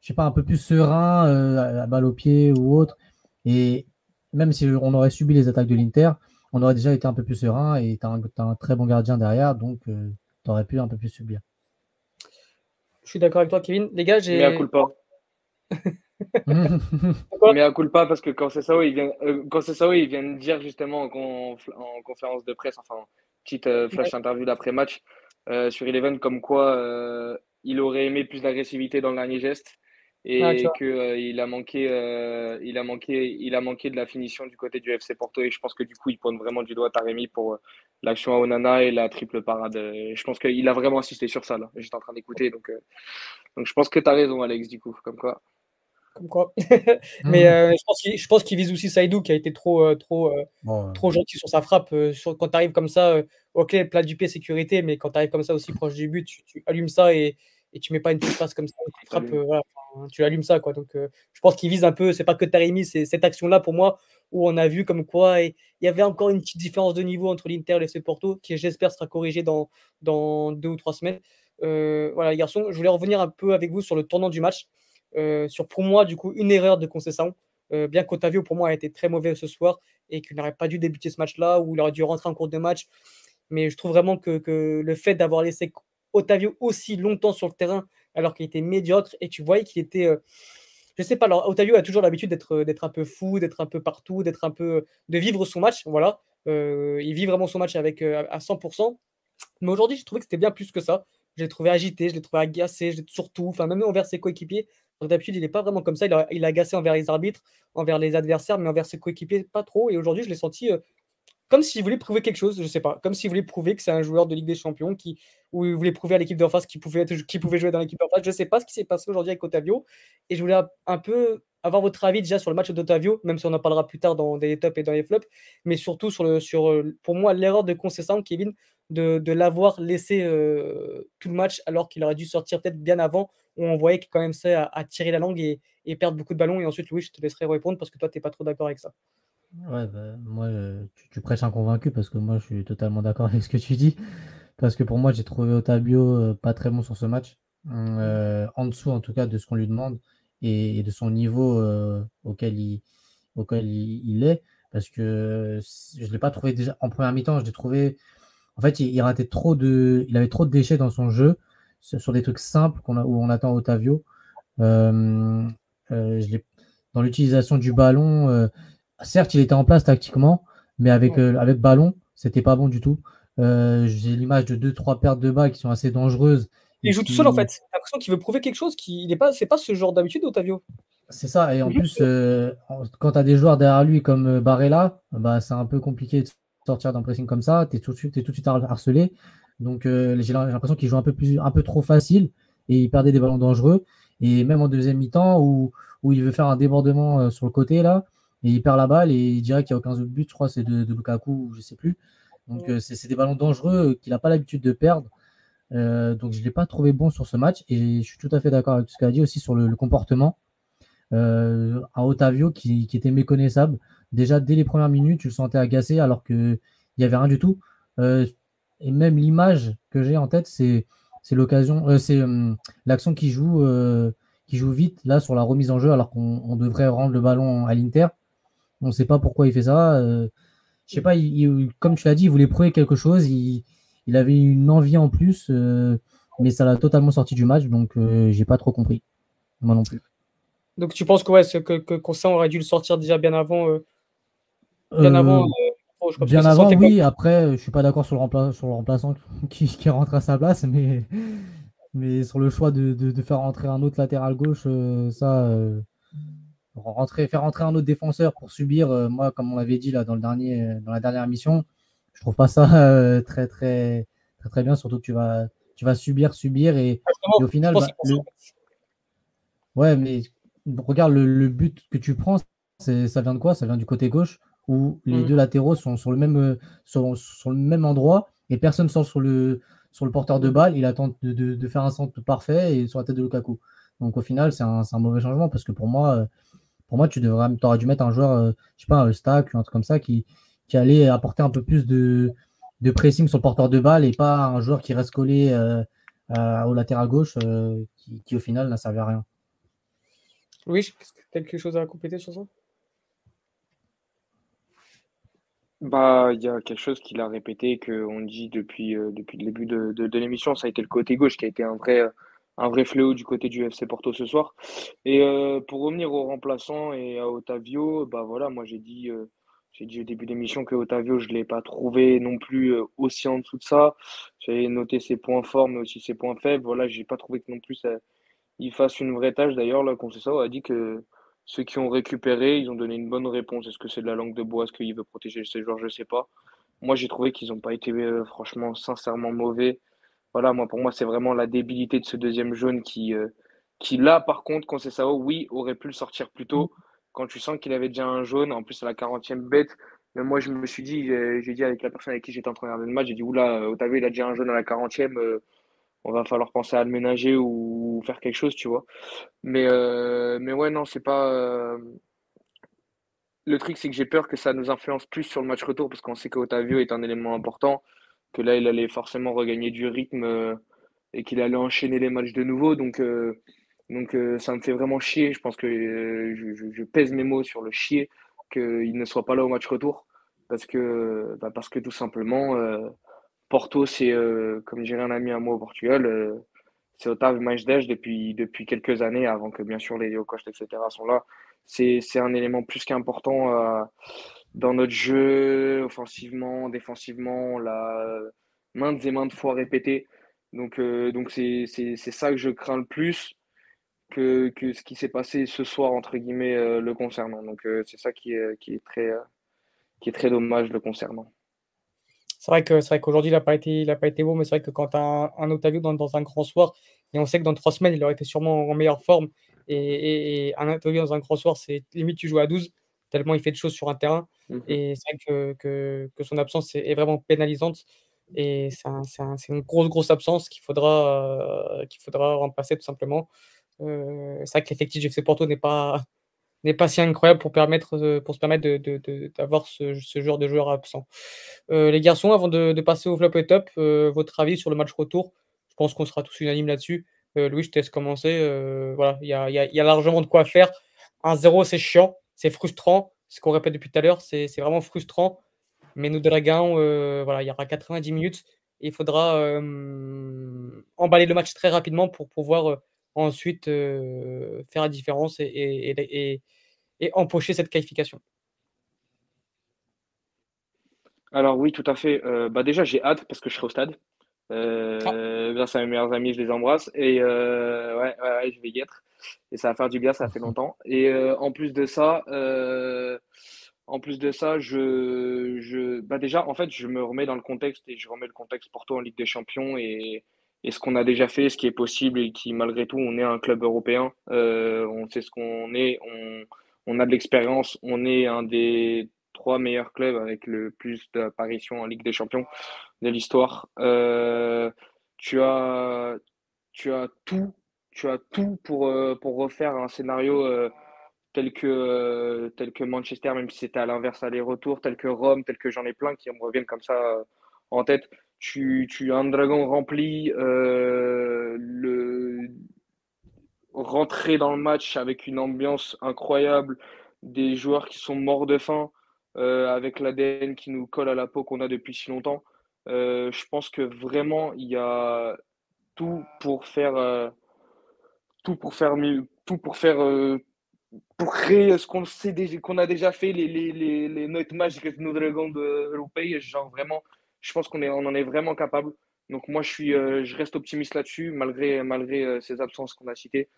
je sais pas, un peu plus serein, euh, à balle au pied ou autre. Et même si on aurait subi les attaques de l'Inter, on aurait déjà été un peu plus serein et tu as, un très bon gardien derrière, donc euh, tu aurais pu un peu plus subir. Je suis d'accord avec toi, Kevin. Les gars, j'ai. Mais à coup pas parce que quand c'est ça, il vient, euh, quand c'est ça, il vient de dire justement en, en, conférence de presse, enfin, petite euh, flash interview d'après-match euh, sur Eleven, comme quoi il aurait aimé plus d'agressivité dans le dernier geste et ah, qu'il a manqué, il a manqué, il a manqué de la finition du côté du FC Porto. Et je pense que du coup, il pointe vraiment du doigt Taremi pour l'action à Onana et la triple parade. je pense qu'il a vraiment insisté sur ça là. J'étais en train d'écouter, donc, donc je pense que tu as raison, Alex, du coup, comme quoi. Comme quoi. Mais mmh. je pense qu'il vise aussi Saïdou qui a été trop, trop, trop gentil sur sa frappe. quand tu arrives comme ça, ok, plat du pied, sécurité, mais quand tu arrives comme ça aussi proche du but, tu, allumes ça et, et tu mets pas une petite passe comme ça, tu frappes, voilà, tu allumes ça. Quoi. Donc je pense qu'il vise un peu, c'est pas que Taremi, c'est cette action-là pour moi où on a vu comme quoi il y avait encore une petite différence de niveau entre l'Inter et l'FC Porto qui j'espère sera corrigée dans, dans deux ou trois semaines. voilà les garçons, je voulais revenir un peu avec vous sur le tournant du match. Euh, sur pour moi, du coup, une erreur de concession. Euh, bien qu'Otavio, pour moi, a été très mauvais ce soir et qu'il n'aurait pas dû débuter ce match-là ou il aurait dû rentrer en cours de match. Mais je trouve vraiment que, le fait d'avoir laissé Otavio aussi longtemps sur le terrain alors qu'il était médiocre et tu voyais qu'il était. Euh, je sais pas, alors Otavio a toujours l'habitude d'être, d'être un peu fou, d'être un peu partout, d'être un peu. de vivre son match. Voilà. il vit vraiment son match avec, à 100%. Mais aujourd'hui, j'ai trouvé que c'était bien plus que ça. Je l'ai trouvé agité, je l'ai trouvé agacé, surtout, enfin, même envers ses coéquipiers, D'habitude, il n'est pas vraiment comme ça. Il a, il a, agacé envers les arbitres, envers les adversaires, mais envers ses coéquipiers, pas trop. Et aujourd'hui, je l'ai senti euh, comme s'il voulait prouver quelque chose, je ne sais pas. Comme s'il voulait prouver que c'est un joueur de Ligue des Champions, qui, ou il voulait prouver à l'équipe d'en face qu'il pouvait, jouer dans l'équipe d'en face. Je ne sais pas ce qui s'est passé aujourd'hui avec Otavio. Et je voulais un peu avoir votre avis déjà sur le match d'Otavio, même si on en parlera plus tard dans les tops et dans les flops, mais surtout sur, le, sur pour moi, l'erreur de concession, Kevin, de, de l'avoir laissé euh, tout le match alors qu'il aurait dû sortir peut-être bien avant, où on voyait qu'il quand même ça à, tirer la langue et, et, perdre beaucoup de ballons. Et ensuite, Louis, je te laisserai répondre parce que toi, tu n'es pas trop d'accord avec ça. Ouais, bah, moi, euh, tu, tu, prêches un convaincu parce que moi, je suis totalement d'accord avec ce que tu dis. Parce que pour moi, j'ai trouvé Otavio pas très bon sur ce match. en dessous, en tout cas, de ce qu'on lui demande et, de son niveau euh, auquel, il, auquel il, est. Parce que je ne l'ai pas trouvé déjà en première mi-temps, je l'ai trouvé. En fait, il, ratait trop de. Il avait trop de déchets dans son jeu sur, des trucs simples qu'on a, où on attend Otavio. Euh, euh, je dans l'utilisation du ballon, certes, il était en place tactiquement, mais avec, avec ballon, c'était pas bon du tout. J'ai l'image de deux, trois pertes de balles qui sont assez dangereuses il joue tout seul en fait. J'ai l'impression qu'il veut prouver quelque chose. qui n'est pas, c'est pas ce genre d'habitude, Otavio. C'est ça. Et en plus, euh, quand tu as des joueurs derrière lui comme euh, Barella, bah, c'est un peu compliqué de sortir d'un pressing comme ça. Tu es, tout de suite, tout de suite harcelé. Donc euh, j'ai l'impression qu'il joue un peu, plus, un peu trop facile et il perdait des ballons dangereux. Et même en deuxième mi-temps, où, où il veut faire un débordement sur le côté, là, et il perd la balle et il dirait qu'il n'y a aucun but, je crois, c'est de, de Lukaku, je ne sais plus. Donc c'est des ballons dangereux qu'il n'a pas l'habitude de perdre. Euh, donc je ne l'ai pas trouvé bon sur ce match et je suis tout à fait d'accord avec ce qu'il a dit aussi sur le, comportement. Euh, à Otavio qui, était méconnaissable. Déjà dès les premières minutes, tu le sentais agacé alors qu'il n'y avait rien du tout. Euh, et même l'image que j'ai en tête, c'est l'occasion, c'est l'action qui joue, qui joue vite là sur la remise en jeu alors qu'on devrait rendre le ballon à l'Inter. On ne sait pas pourquoi il fait ça. je sais pas, comme tu l'as dit, il voulait prouver quelque chose. Il, il avait une envie en plus, euh, mais ça l'a totalement sorti du match, donc euh, j'ai pas trop compris. Moi non plus. Donc tu penses que ouais, que, que aurait dû le sortir déjà bien avant euh, Bien avant, bien avant oui. Après, je suis pas d'accord sur, le sur le remplaçant qui, qui rentre à sa place, mais, mais sur le choix de, de, faire rentrer un autre latéral gauche, ça, rentrer, faire rentrer un autre défenseur pour subir, moi, comme on l'avait dit là dans, le dernier, dans la dernière mission, je trouve pas ça euh, très, très, très, très bien, surtout que tu vas, tu vas subir, subir et, au final. Bah, ouais, mais regarde le, but que tu prends, ça vient de quoi? Ça vient du côté gauche où les mmh. deux latéraux sont sur le même, euh, sur, le même endroit et personne sort sur le, sur le porteur de balle. Il attend de, de, faire un centre parfait et sur la tête de Lukaku. Donc au final, c'est un, un, mauvais changement parce que pour moi, euh, pour moi tu devrais, aurais dû mettre un joueur, je sais pas, un stack, un truc comme ça qui, qui allait apporter un peu plus de, de pressing sur le porteur de balle et pas un joueur qui reste collé euh, au latéral gauche euh, qui, au final n'a servi à rien. Oui, quelque chose à compléter sur ça? Bah, il y a quelque chose qu'il a répété qu'on dit depuis, euh, depuis le début de, de, l'émission, ça a été le côté gauche qui a été un vrai, un vrai fléau du côté du FC Porto ce soir. Et pour revenir aux remplaçants et à Otavio, bah voilà, moi j'ai dit, j'ai dit au début d'émission que Otavio, je ne l'ai pas trouvé non plus aussi en dessous de ça. J'avais noté ses points forts, mais aussi ses points faibles. Voilà, j'ai pas trouvé que non plus il fasse une vraie tâche. D'ailleurs, là, ça a dit que ceux qui ont récupéré, ils ont donné une bonne réponse. Est-ce que c'est de la langue de bois? Est-ce qu'il veut protéger ses joueurs? Je ne sais pas. Moi, j'ai trouvé qu'ils n'ont pas été euh, franchement sincèrement mauvais. Voilà, moi, pour moi, c'est vraiment la débilité de ce deuxième jaune qui, euh, qui là, par contre, quand c'est ça, oui, aurait pu le sortir plus tôt. Quand tu sens qu'il avait déjà un jaune, en plus à la 40e bête. Mais moi, je me suis dit, j'ai dit avec la personne avec qui j'étais en train de regarder le match, j'ai dit, oula, Otavio, il a déjà un jaune à la 40e, euh, on va falloir penser à le ménager ou faire quelque chose, tu vois. Mais, mais ouais, non, c'est pas. Le truc, c'est que j'ai peur que ça nous influence plus sur le match retour parce qu'on sait que Otavio est un élément important, que là, il allait forcément regagner du rythme euh, et qu'il allait enchaîner les matchs de nouveau. Donc, euh, donc euh, ça me fait vraiment chier. Je pense que je, pèse mes mots sur le chier qu'il ne soit pas là au match retour parce que, bah, parce que tout simplement, Porto, c'est, comme dirait un ami à moi au Portugal, c'est Otavio Majdes depuis, depuis quelques années, avant que bien sûr les Costa, etc. sont là c'est un élément plus qu'important dans notre jeu, offensivement, défensivement, la maintes et maintes fois répété. Donc, euh, donc c'est ça que je crains le plus que, que ce qui s'est passé ce soir, entre guillemets, euh, le concernant. Donc, c'est ça qui est, qui, est très, qui est très dommage le concernant. C'est vrai que c'est vrai qu'aujourd'hui il n'a pas été pas été beau, mais c'est vrai que quand tu as un, un Otavio dans, dans, un grand soir et on sait que dans trois semaines il aurait été sûrement en meilleure forme et, un Otavio dans un grand soir c'est limite tu joues à 12 tellement il fait de choses sur un terrain mmh et c'est vrai que, que, son absence est, vraiment pénalisante et c'est un, une grosse grosse absence qu'il faudra euh, qu'il faudra remplacer tout simplement. Euh, c'est vrai que l'effectif du FC Porto n'est pas n'est pas si incroyable pour, permettre, euh, pour se permettre d'avoir de, ce, genre de joueur absent. Euh, les garçons, avant de, passer au flop et top, votre avis sur le match retour? Je pense qu'on sera tous unanimes là-dessus. Louis, je te laisse commencer. voilà, il y a, y a, largement de quoi faire. 1-0, c'est chiant, c'est frustrant. Ce qu'on répète depuis tout à l'heure, c'est vraiment frustrant. Mais nous, Dragons, voilà, il y aura 90 minutes. Il faudra emballer le match très rapidement pour pouvoir ensuite faire la différence et, et, empocher cette qualification. Alors oui, tout à fait. bah déjà, j'ai hâte parce que je serai au stade. Ah. Grâce à mes meilleurs amis, je les embrasse. Et ouais, ouais, je vais y être. Et ça va faire du bien, ça fait longtemps. Et en plus de ça, en plus de ça, je, je, bah déjà, en fait, je me remets dans le contexte et je remets le contexte pour toi en Ligue des Champions et, et ce qu'on a déjà fait, ce qui est possible et qui, malgré tout, on est un club européen. Euh, on sait ce qu'on est, on, on, a de l'expérience, on est un des trois meilleurs clubs avec le plus d'apparitions en Ligue des Champions de l'histoire. Euh, tu as, tu as tout, tu as tout pour, euh, pour refaire un scénario euh, tel que, tel que Manchester, même si c'était à l'inverse aller-retour, tel que Rome, tel que j'en ai plein qui me reviennent comme ça en tête tu, tu as un dragon rempli, le, rentrer dans le match avec une ambiance incroyable, des joueurs qui sont morts de faim, avec l'ADN qui nous colle à la peau qu'on a depuis si longtemps. Euh, je pense que vraiment, il y a tout pour faire, tout pour faire mieux, tout pour faire, pour créer ce qu'on sait qu'on a déjà fait, les, les, les, les notes magiques de nos dragons européens, genre vraiment je pense qu'on on en est vraiment capable. Donc moi, je, suis, euh, je reste optimiste là-dessus, malgré, malgré euh, ces absences qu'on a citées.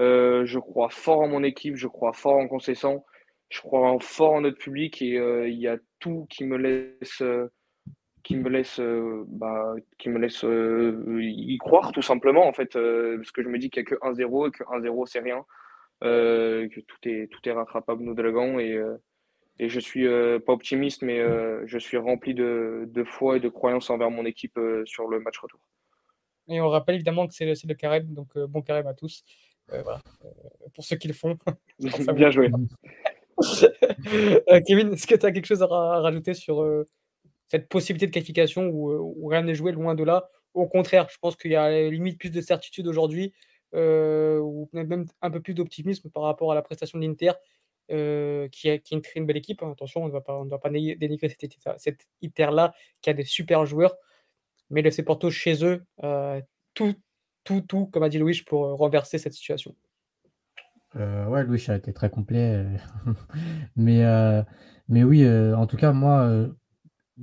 Euh, je crois fort en mon équipe, je crois fort en Concession, je crois fort en notre public et il y a tout qui me laisse, qui me laisse, bah, qui me laisse y croire tout simplement en fait, parce que je me dis qu'il n'y a que 1-0 et que 1-0 c'est rien, que tout est, tout est rattrapable nos dragons et et je suis euh, pas optimiste, mais euh, je suis rempli de, de, foi et de croyance envers mon équipe euh, sur le match retour. Et on rappelle évidemment que c'est le, le, carême, donc bon carême à tous. Voilà. pour ceux qui le font. Bien joué. Kevin, est-ce que tu as quelque chose à, rajouter sur cette possibilité de qualification où, rien n'est joué loin de là? Au contraire, je pense qu'il y a limite plus de certitude aujourd'hui, ou même un peu plus d'optimisme par rapport à la prestation de l'Inter euh, qui, a, qui une belle équipe. Hein. Attention, on ne doit pas, pas dénigrer cette, ITER-là, qui a des super joueurs. Mais le Porto, chez eux, euh, tout, tout, tout, comme a dit Louis, pour renverser cette situation. Ouais, Louis a été très complet. mais, mais oui, en tout cas, moi,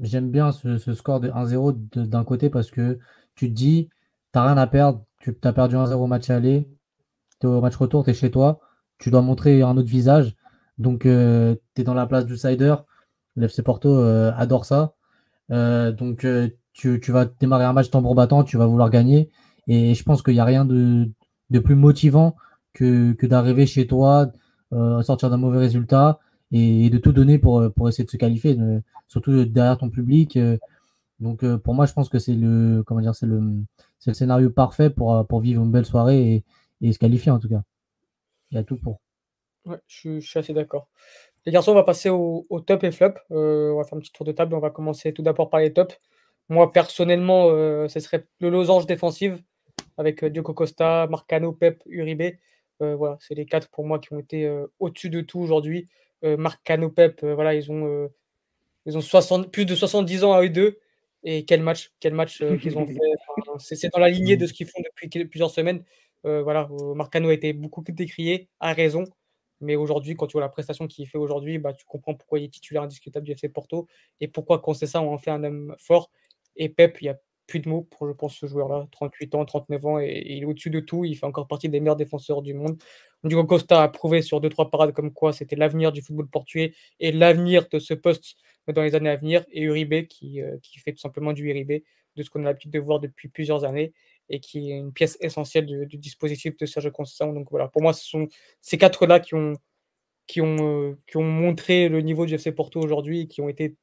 j'aime bien ce, score de 1-0 d'un côté parce que tu te dis, tu n'as rien à perdre. Tu as perdu 1-0 au match aller, tu au match retour, tu es chez toi. Tu dois montrer un autre visage. Donc, tu es dans la place d'outsider. L'FC Porto adore ça. donc, tu, vas démarrer un match tambour battant, tu vas vouloir gagner. Et je pense qu'il n'y a rien de, plus motivant que, d'arriver chez toi, euh, sortir d'un mauvais résultat et, de tout donner pour, pour essayer de se qualifier, surtout derrière ton public. Euh. donc euh, pour moi, je pense que c'est le, comment dire, c'est le, le scénario parfait pour, pour vivre une belle soirée et, se qualifier en tout cas. Il y a tout pour. Ouais, je, suis assez d'accord. Les garçons, on va passer au, top et flop. on va faire un petit tour de table. On va commencer tout d'abord par les tops. Moi, personnellement, ce serait le losange défensif avec Diogo Costa, Marcano, Pep, Uribe. Voilà, c'est les quatre pour moi qui ont été au-dessus de tout aujourd'hui. Marcano, Pep, voilà, ils ont, ils ont 60, plus de 70 ans à eux deux. Et quel match, quel match qu'ils ont fait. c'est dans la lignée de ce qu'ils font depuis plusieurs semaines. voilà, Marcano a été beaucoup décrié, à raison. Mais aujourd'hui, quand tu vois la prestation qu'il fait aujourd'hui, bah, tu comprends pourquoi il est titulaire indiscutable du FC Porto et pourquoi, quand c'est ça, on en fait un homme fort. Et Pep, il y a plus de mots pour, je pense, ce joueur-là. 38 ans, 39 ans, et, il est au-dessus de tout. Il fait encore partie des meilleurs défenseurs du monde. Diego Costa a prouvé sur 2-3 parades comme quoi c'était l'avenir du football portugais et l'avenir de ce poste dans les années à venir. Et Uribe, qui, euh, qui fait tout simplement du Uribe, de ce qu'on a l'habitude de voir depuis plusieurs années, et qui est une pièce essentielle du, dispositif de Sergio Conceição. Donc voilà, pour moi, ce sont ces quatre-là qui ont, qui, ont, euh, qui ont montré le niveau du FC Porto aujourd'hui et qui ont été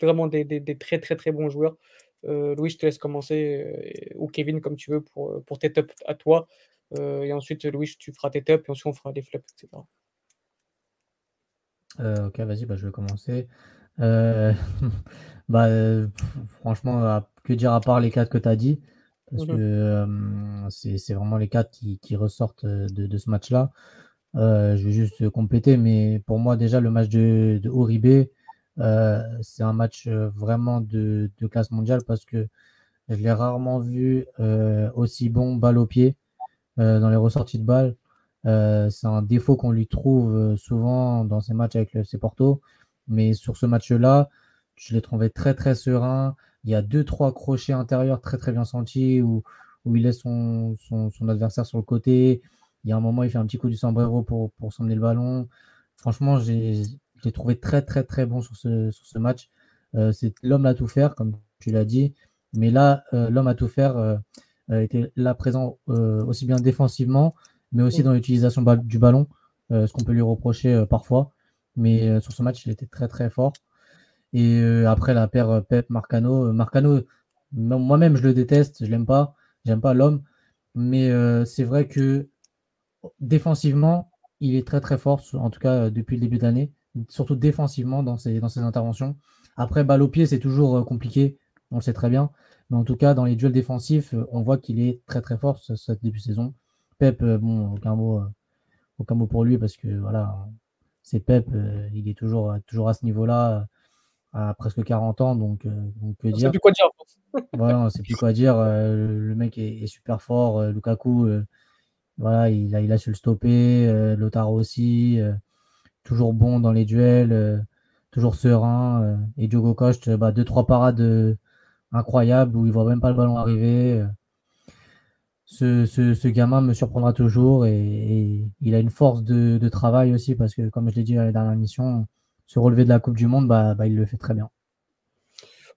vraiment des, des, très très très bons joueurs. Euh, Louis, je te laisse commencer, euh, ou Kevin, comme tu veux, pour, euh, pour tes tops à toi. et ensuite, Louis, tu feras tes tops, et ensuite on fera des flops, etc. ok, vas-y, bah, je vais commencer. bah, franchement, que dire à part les quatre que tu as dit? Parce mmh que c'est vraiment les quatre qui, qui ressortent de, de ce match-là. je vais juste compléter, mais pour moi, déjà, le match de, de Oribe, c'est un match euh, vraiment de, classe mondiale parce que je l'ai rarement vu euh, aussi bon balle au pied dans les ressorties de balles. c'est un défaut qu'on lui trouve souvent dans ses matchs avec le FC Porto. Mais sur ce match-là, je l'ai trouvé très très serein. Il y a deux, trois crochets intérieurs très très bien sentis où, où il laisse son, son, adversaire sur le côté. Il y a un moment, il fait un petit coup du sombrero pour, pour s'emmener le ballon. Franchement, j'ai trouvé très, très, très bon sur ce, sur ce match. Euh, c'est l'homme à tout faire, comme tu l'as dit. Mais là, euh, l'homme à tout faire euh, était là présent aussi bien défensivement, mais aussi dans l'utilisation du ballon, ce qu'on peut lui reprocher parfois. Mais sur ce match, il était très, très fort. Et après, la paire Pep Marcano. Marcano, moi-même, je le déteste, je l'aime pas. J'aime pas l'homme. Mais c'est vrai que défensivement, il est très très fort, en tout cas depuis le début d'année surtout défensivement dans ses, dans ses interventions. Après, balle au pied, c'est toujours euh, compliqué, on le sait très bien. Mais en tout cas, dans les duels défensifs, euh, on voit qu'il est très très fort ce, début de saison. Pep, euh, bon, aucun mot, aucun mot pour lui parce que voilà, c'est Pep, il est toujours, toujours à ce niveau-là, à presque 40 ans, donc, donc que dire? plus quoi dire. voilà, on sait plus quoi dire. le mec est, super fort. Lukaku, voilà, il a, il a su le stopper. Lotaro aussi toujours bon dans les duels, euh, toujours serein. Euh, et Diogo Costa, bah, deux, trois parades euh, incroyables où il voit même pas le ballon arriver. Ce, gamin me surprendra toujours et, il a une force de, travail aussi parce que, comme je l'ai dit à la dernière émission, se relever de la Coupe du Monde, bah, bah il le fait très bien.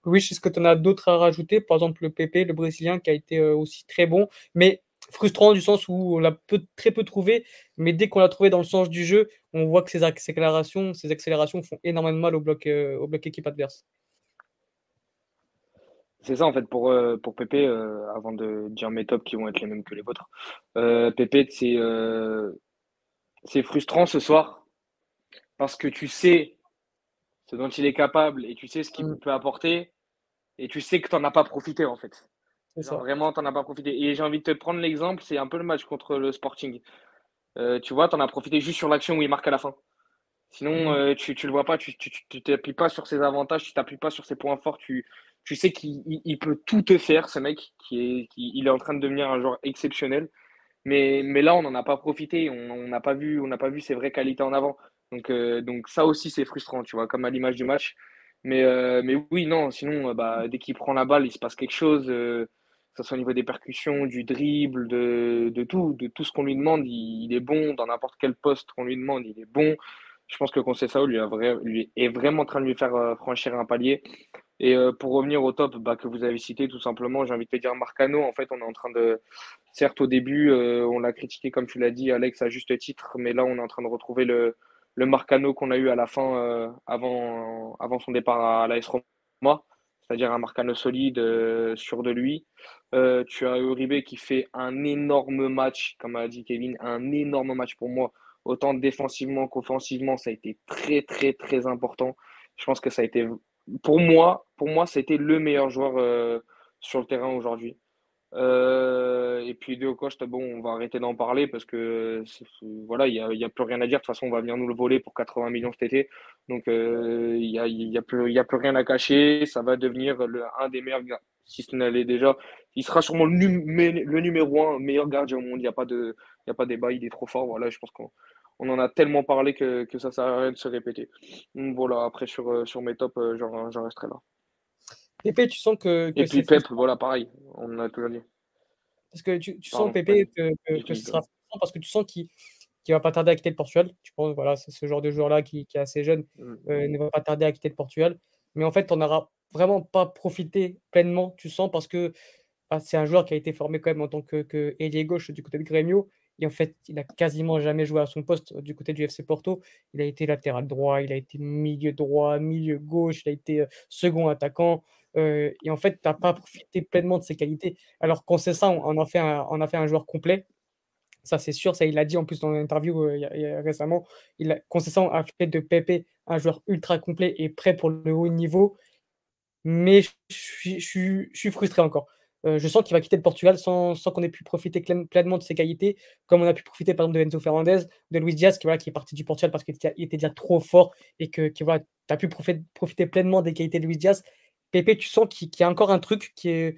Oui, est-ce que tu en as d'autres à rajouter? Par exemple, le PP, le Brésilien, qui a été aussi très bon. Mais frustrant du sens où on l'a très peu trouvé, mais dès qu'on l'a trouvé dans le sens du jeu, on voit que ces accélérations, ces accélérations font énormément de mal au bloc, euh, au bloc équipe adverse. C'est ça en fait pour, euh, pour Pépé, euh, avant de dire mes tops qui vont être les mêmes que les vôtres. Pépé, c'est c'est frustrant ce soir parce que tu sais ce dont il est capable et tu sais ce qu'il mm. peut apporter et tu sais que tu n'en as pas profité en fait. Vraiment, tu n'en as pas profité. Et j'ai envie de te prendre l'exemple, c'est un peu le match contre le Sporting. Euh, tu vois, tu en as profité juste sur l'action où il marque à la fin. Sinon, mhm. euh, tu ne le vois pas, tu ne t'appuies pas sur ses avantages, tu t'appuies pas sur ses points forts, tu Tu sais qu'il peut tout te faire, ce mec, qui est, qui, il est en train de devenir un joueur exceptionnel. Mais, mais là, on n'en a pas profité, on n'a pas, vu, on pas vu ses vraies qualités en avant. Donc, euh, donc ça aussi, c'est frustrant, tu vois, comme à l'image du match. Mais, euh, mais oui, non, sinon, bah, dès qu'il prend la balle, il se passe quelque chose, que ce soit au niveau des percussions, du dribble, de, de tout, de tout ce qu'on lui demande, il, est bon. Dans n'importe quel poste qu'on lui demande, il est bon je pense que Conceição lui, a lui est vraiment en train de lui faire euh, franchir un palier. Et euh, pour revenir au top bah, que vous avez cité, tout simplement, j'ai envie de te dire Marcano. En fait, on est en train de. Certes, au début, euh, on l'a critiqué, comme tu l'as dit, Alex, à juste titre, mais là, on est en train de retrouver le, le Marcano qu'on a eu à la fin, avant, avant son départ à l'AS Roma, c'est-à-dire un Marcano solide, sûr de lui. tu as Uribe qui fait un énorme match, comme a dit Kevin, un énorme match pour moi autant défensivement qu'offensivement, ça a été très, très, très important. Je pense que ça a été, pour moi, pour moi, c'était le meilleur joueur euh, sur le terrain aujourd'hui. Euh, et puis de Costa, bon, on va arrêter d'en parler parce que voilà, il n'y a, a, plus rien à dire. De toute façon, on va venir nous le voler pour 80 millions cet été. Donc, euh, il n'y a, y a, plus, a plus rien à cacher. Ça va devenir un des meilleurs, si ce n'est déjà. Il sera sûrement le, numéro un meilleur gardien au monde. Il n'y a pas de, débat. Il est trop fort. Voilà, je pense qu'on on en a tellement parlé que, ça sert à rien de se répéter. Voilà, après sur, euh, sur mes tops, j'en resterai là. Pépé, tu sens que. Et puis Pep, voilà, pareil, on a toujours dit. Parce que tu, tu sens, Pépé, que, que, ce sera parce que tu sens qu'il ne va pas tarder à quitter le Portugal. Tu penses, voilà, c'est ce genre de joueur-là qui, qui, est assez jeune, mm. euh, ne va pas tarder à quitter le Portugal. Mais en fait, on n'aura vraiment pas profité pleinement, tu sens, parce que bah, c'est un joueur qui a été formé quand même en tant que, que ailier gauche du côté de Grêmio. Et en fait, il a quasiment jamais joué à son poste du côté du FC Porto. Il a été latéral droit, il a été milieu droit, milieu gauche, il a été second attaquant. Et en fait, tu n'as pas profité pleinement de ses qualités. Alors qu'on ça, on a fait un, on a fait un joueur complet. Ça, c'est sûr. Ça, il l'a dit en plus dans l'interview récemment. Il a, a fait de Pepe un joueur ultra complet et prêt pour le haut niveau. Mais je suis frustré encore. Euh, je sens qu'il va quitter le Portugal sans, qu'on ait pu profiter pleinement de ses qualités, comme on a pu profiter par exemple de Enzo Fernandez, de Luis Diaz, qui, voilà, qui est parti du Portugal parce qu'il était, déjà trop fort et que, tu as pu profiter, pleinement des qualités de Luis Diaz. Pépé, tu sens qu'il y a encore un truc qui est.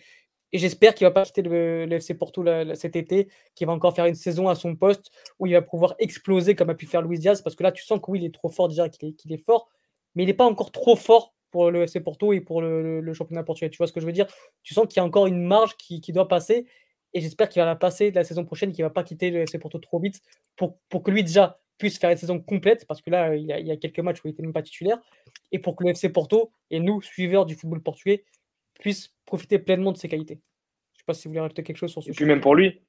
Et j'espère qu'il ne va pas quitter le, FC Porto cet été, qu'il va encore faire une saison à son poste où il va pouvoir exploser comme a pu faire Luis Diaz, parce que là, tu sens que oui, il est trop fort déjà, qu'il est, fort, mais il n'est pas encore trop fort pour le FC Porto et pour le, championnat portugais. Tu vois ce que je veux dire? Tu sens qu'il y a encore une marge qui, doit passer et j'espère qu'il va la passer la saison prochaine, qu'il ne va pas quitter le FC Porto trop vite pour, pour que lui déjà puisse faire une saison complète parce que là, il y a, il y a quelques matchs où il n'était même pas titulaire et pour que le FC Porto et nous, suiveurs du football portugais, puissent profiter pleinement de ses qualités. Je ne sais pas si vous voulez rajouter quelque chose sur ce Et puis même pour lui,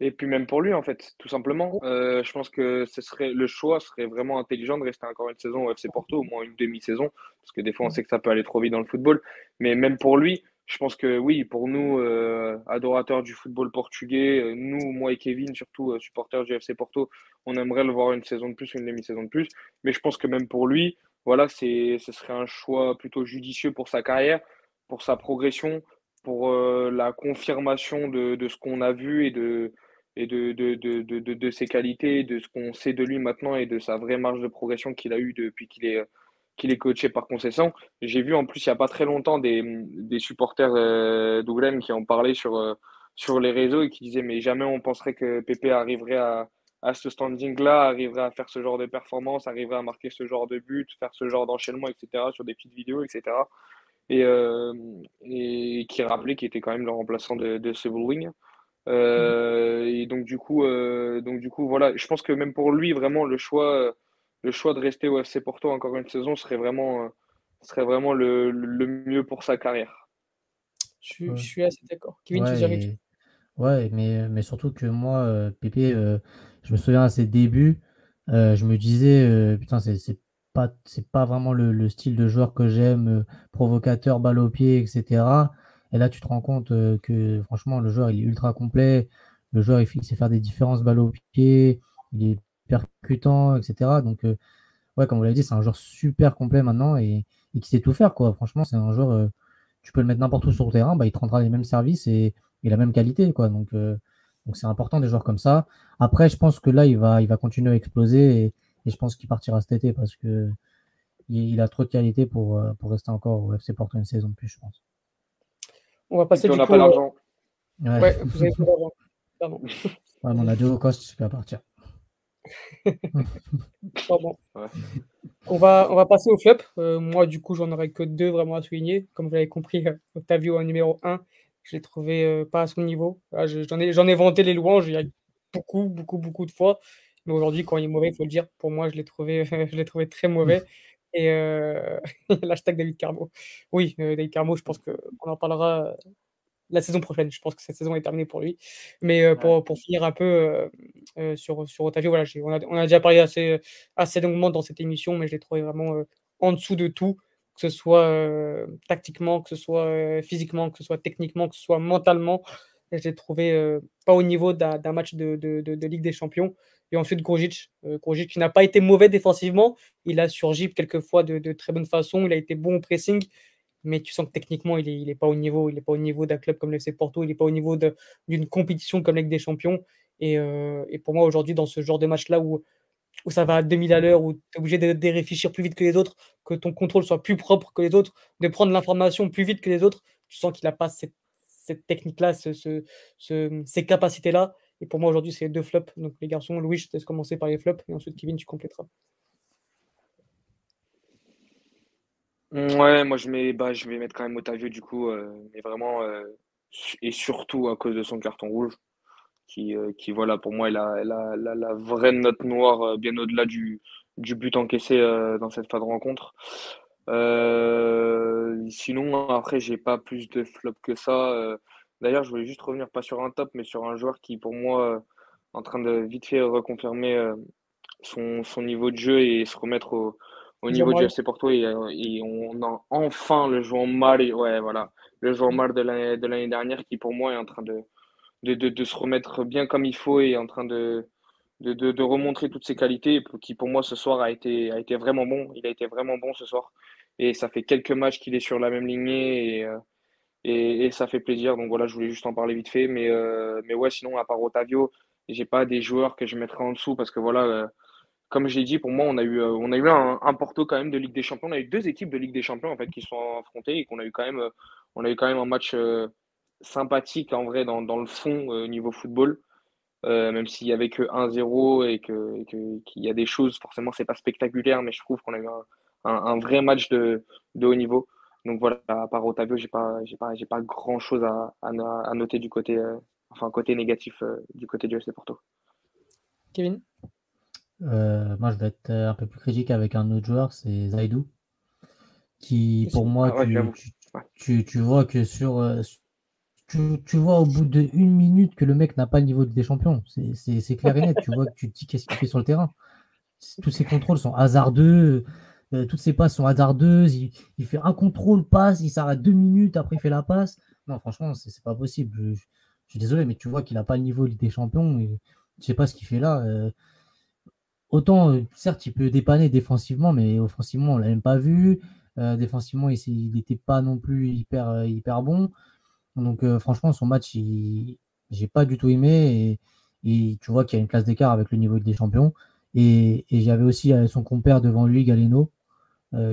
et puis même pour lui, en fait, tout simplement. Euh, je pense que ce serait, le choix serait vraiment intelligent de rester encore une saison au FC Porto, au moins une demi-saison, parce que des fois on sait que ça peut aller trop vite dans le football. Mais même pour lui, je pense que oui, pour nous, euh, adorateurs du football portugais, euh, nous, moi et Kevin, surtout supporters du FC Porto, on aimerait le voir une saison de plus, une demi-saison de plus. Mais je pense que même pour lui, voilà, ce serait un choix plutôt judicieux pour sa carrière, pour sa progression, pour la confirmation de, ce qu'on a vu et de et de, de, de, de, ses qualités, de ce qu'on sait de lui maintenant et de sa vraie marge de progression qu'il a eu depuis qu'il est, qu'il est coaché par concession. J'ai vu en plus il n'y a pas très longtemps des, des supporters euh, qui ont parlé sur, euh, sur les réseaux et qui disaient mais jamais on penserait que Pépé arriverait à, à ce standing-là, arriverait à faire ce genre de performance, arriverait à marquer ce genre de but, faire ce genre d'enchaînement, etc., sur des petites vidéos, etc. Et, euh, et qui rappelait qu'il était quand même le remplaçant de, de Wing. Euh, et donc du coup, donc du coup, voilà, je pense que même pour lui, vraiment, le choix, le choix de rester au FC Porto encore une saison serait vraiment, serait vraiment le, le mieux pour sa carrière. Je, je suis assez d'accord. Kevin, ouais, ouais, mais, mais surtout que moi, euh, Pépé, je me souviens à ses débuts, je me disais, putain, c'est pas, c'est pas vraiment le, le, style de joueur que j'aime, provocateur, balle au pied, etc. Et là, tu te rends compte euh, que franchement, le joueur, il est ultra complet. Le joueur, il, sait faire des différences balles au pied. Il est percutant, etc. Donc, euh, ouais, comme vous l'avez dit, c'est un joueur super complet maintenant et, qui sait tout faire. Quoi. Franchement, c'est un joueur, euh, tu peux le mettre n'importe où sur le terrain, bah, il te rendra les mêmes services et, la même qualité. Quoi. Donc, donc c'est important des joueurs comme ça. Après, je pense que là, il va, il va continuer à exploser et, je pense qu'il partira cet été parce que il, a trop de qualité pour, pour rester encore au FC Porto une saison de plus, je pense. On va passer Et puis, du on n'a coup. pas euh, d'argent. Ouais. Ouais, vous avez. Pardon. Ouais, mon adieu au cost qui va partir. Pardon. Ouais. On va, on va passer au flop. Euh, moi, du coup, j'en aurais que deux vraiment à souligner. Comme vous l'avez compris, euh, Otavio en numéro 1, je l'ai trouvé euh, pas à son niveau. Je- j'en ai, j'en ai vanté les louanges il y a beaucoup, beaucoup, beaucoup de fois. Mais aujourd'hui, quand il est mauvais, il faut le dire. Pour moi, je l'ai trouvé, je l'ai trouvé très mauvais. Et euh, l'hashtag David Carmo. Oui, David Carmo, je pense qu'on en parlera la saison prochaine. Je pense que cette saison est terminée pour lui. Mais euh, pour, pour finir un peu euh, euh, sur, sur Otavio, voilà, on, a, on a déjà parlé assez, assez longuement dans cette émission, mais je l'ai trouvé vraiment euh, en dessous de tout, que ce soit tactiquement, que ce soit physiquement, que ce soit techniquement, que ce soit mentalement. Je l'ai trouvé pas au niveau d'un match de, de, de- de Ligue des Champions. Et ensuite, Grogic, euh, Grogic qui n'a pas été mauvais défensivement, il a surgi quelquefois de, de très bonne façon, il a été bon au pressing, mais tu sens que techniquement, il n'est est pas au niveau. Il n'est pas au niveau d'un club comme le FC Porto, il n'est pas au niveau d'une compétition comme la des Champions. Et, euh, et pour moi, aujourd'hui, dans ce genre de match-là où, où ça va à 2000 à l'heure, où tu es obligé de, réfléchir plus vite que les autres, que ton contrôle soit plus propre que les autres, de prendre l'information plus vite que les autres, tu sens qu'il n'a pas cette, technique-là, ce, ce- ce- ces capacités-là. Et pour moi, aujourd'hui, c'est deux flops. Donc, les garçons, Louis, je te laisse commencer par les flops, et ensuite, Kevin, tu compléteras. Ouais, moi je mets, bah, je vais mettre quand même Otavio du coup, euh, mais vraiment, euh, et surtout à cause de son carton rouge, qui, euh, qui voilà, pour moi, est la, la, la, vraie note noire, bien au-delà du, du but encaissé dans cette fin de rencontre. Sinon, après, j'ai pas plus de flop que ça. D'ailleurs, je voulais juste revenir pas sur un top, mais sur un joueur qui, pour moi, euh, en train de vite fait reconfirmer son, son niveau de jeu et se remettre au, au niveau du FC Porto et, et on a enfin le joueur mal ouais voilà. Le joueur mal de l'année de l'année dernière qui pour moi est en train de, de, de, de se remettre bien comme il faut et en train de, de, de, de remontrer toutes ses qualités qui pour moi ce soir a été, a été vraiment bon. Il a été vraiment bon ce soir. Et ça fait quelques matchs qu'il est sur la même lignée et, euh, et, et ça fait plaisir. Donc voilà je voulais juste en parler vite fait. Mais, euh, mais ouais sinon à part Otavio j'ai pas des joueurs que je mettrais en dessous parce que voilà euh, comme je l'ai dit, pour moi, on a eu, euh, on a eu un, Porto quand même de Ligue des Champions. On a eu deux équipes de Ligue des Champions en fait qui sont affrontées et qu'on a eu quand même, euh, on a eu quand même un match euh, sympathique en vrai dans, dans le fond euh, niveau football. Même s'il y avait que 1-0 et que, qu'il y a des choses, forcément, c'est pas spectaculaire, mais je trouve qu'on a eu un, vrai match de, de haut niveau. Donc voilà, à part Otavio, j'ai pas, j'ai pas, j'ai pas grand chose à, à, noter du côté, enfin côté négatif du côté du FC Porto. Kevin? Euh, moi, je vais être euh, un peu plus critique avec un autre joueur, c'est Zaidou, qui pour moi, Ah ouais, tu, vois que sur. euh, tu, tu vois au bout de une minute que le mec n'a pas le niveau de des champions. C'est clair et net. Tu vois que tu te dis qu'est-ce qu'il fait sur le terrain? Tous ses contrôles sont hasardeux. euh, toutes ses passes sont hasardeuses. Il, il fait un contrôle, passe, il s'arrête deux minutes, après il fait la passe. Non, franchement, c'est pas possible. Je, je- je suis désolé, mais tu vois qu'il n'a pas le niveau Ligue des Champions. Et je sais pas ce qu'il fait là. euh, Autant, euh, certes, il peut dépanner défensivement, mais offensivement, on l'a même pas vu. Euh, défensivement, il n'était pas non plus hyper, euh, bon. Donc, franchement, son match, il- j'ai pas du tout aimé. Et, tu vois qu'il y a une classe d'écart avec le niveau des champions. Et, j'avais aussi son compère devant lui, Galeno,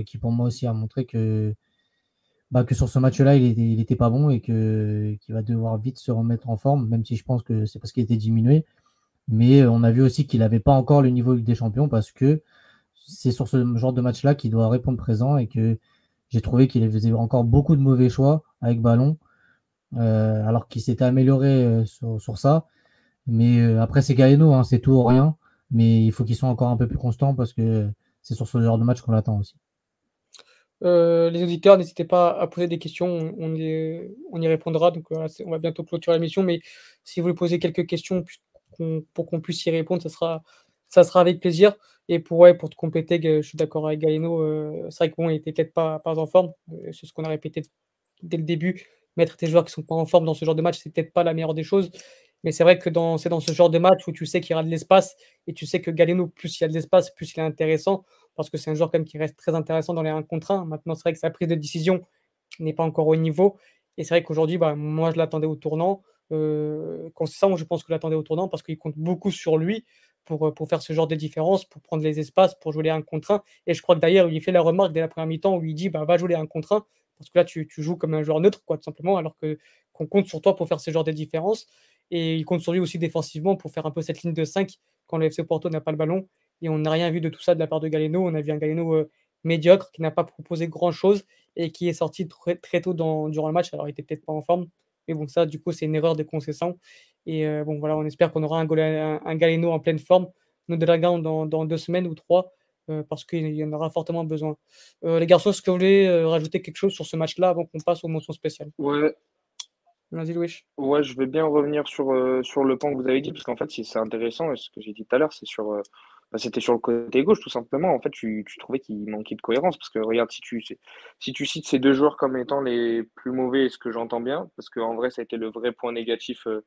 qui pour moi aussi a montré que, bah, que sur ce match-là, il était, il était pas bon et qu'il va devoir vite se remettre en forme, même si je pense que c'est parce qu'il était diminué. Mais euh, on a vu aussi qu'il n'avait pas encore le niveau des champions parce que c'est sur ce genre de match-là qu'il doit répondre présent et que j'ai trouvé qu'il faisait encore beaucoup de mauvais choix avec ballon, euh, alors qu'il s'était amélioré euh, sur, sur ça. Mais après, c'est Galeno, hein, c'est tout ou rien. Mais il faut qu'il soit encore un peu plus constant parce que c'est sur ce genre de match qu'on l'attend aussi. Les auditeurs, n'hésitez pas à poser des questions, on, y, on y répondra. Donc, on va bientôt clôturer l'émission. Mais si vous voulez poser quelques questions qu'on- pour qu'on puisse y répondre, ça sera, ça sera avec plaisir. Et pour, pour te compléter, je suis d'accord avec Galeno. euh, c'est vrai que bon, il était peut-être pas, pas en forme. euh, c'est ce qu'on a répété dès le début. Mettre tes joueurs qui sont pas en forme dans ce genre de match, c'est peut-être pas la meilleure des choses. Mais c'est vrai que dans, c'est dans ce genre de match où tu sais qu'il y aura de l'espace et tu sais que Galeno, plus il y a de l'espace, plus il est intéressant parce que c'est un joueur quand même qui reste très intéressant dans les 1 contre 1. Maintenant, c'est vrai que sa prise de décision n'est pas encore au niveau. Et c'est vrai qu'aujourd'hui, bah, moi, je l'attendais au tournant. Euh, moi, je pense que je l'attendais au tournant parce qu'il compte beaucoup sur lui pour, pour faire ce genre de différence, pour prendre les espaces, pour jouer les 1 contre 1. Et je crois que d'ailleurs, il fait la remarque dès la première mi-temps où il dit bah, va jouer les 1 contre 1 Parce que là, tu, joues comme un joueur neutre, quoi, tout simplement, alors que qu'on compte sur toi pour faire ce genre de différence. Et il compte sur lui aussi défensivement pour faire un peu cette ligne de 5 quand le FC Porto n'a pas le ballon. Et on n'a rien vu de tout ça de la part de Galeno. On a vu un Galeno médiocre qui n'a pas proposé grand-chose et qui est sorti très, très tôt dans, durant le match. Alors, il était peut-être pas en forme. Mais bon, ça, du coup, c'est une erreur de concession. Et euh, bon, voilà, on espère qu'on aura un, un, Galeno en pleine forme, nos Dragons dans, dans deux semaines ou trois, euh, parce qu'il y en aura fortement besoin. les garçons, est-ce que vous voulez rajouter quelque chose sur ce match-là avant qu'on passe aux mentions spéciales? Ouais, Vas-y, Louis. Ouais, je vais bien revenir sur, euh, sur le point que vous avez dit, parce qu'en fait, c'est intéressant, et ce que j'ai dit tout à l'heure, c'est sur, euh, c'était sur le côté gauche, tout simplement. En fait, tu, trouvais qu'il manquait de cohérence, parce que regarde, si tu, si tu cites ces deux joueurs comme étant les plus mauvais, ce que j'entends bien, parce qu'en vrai, ça a été le vrai point négatif euh,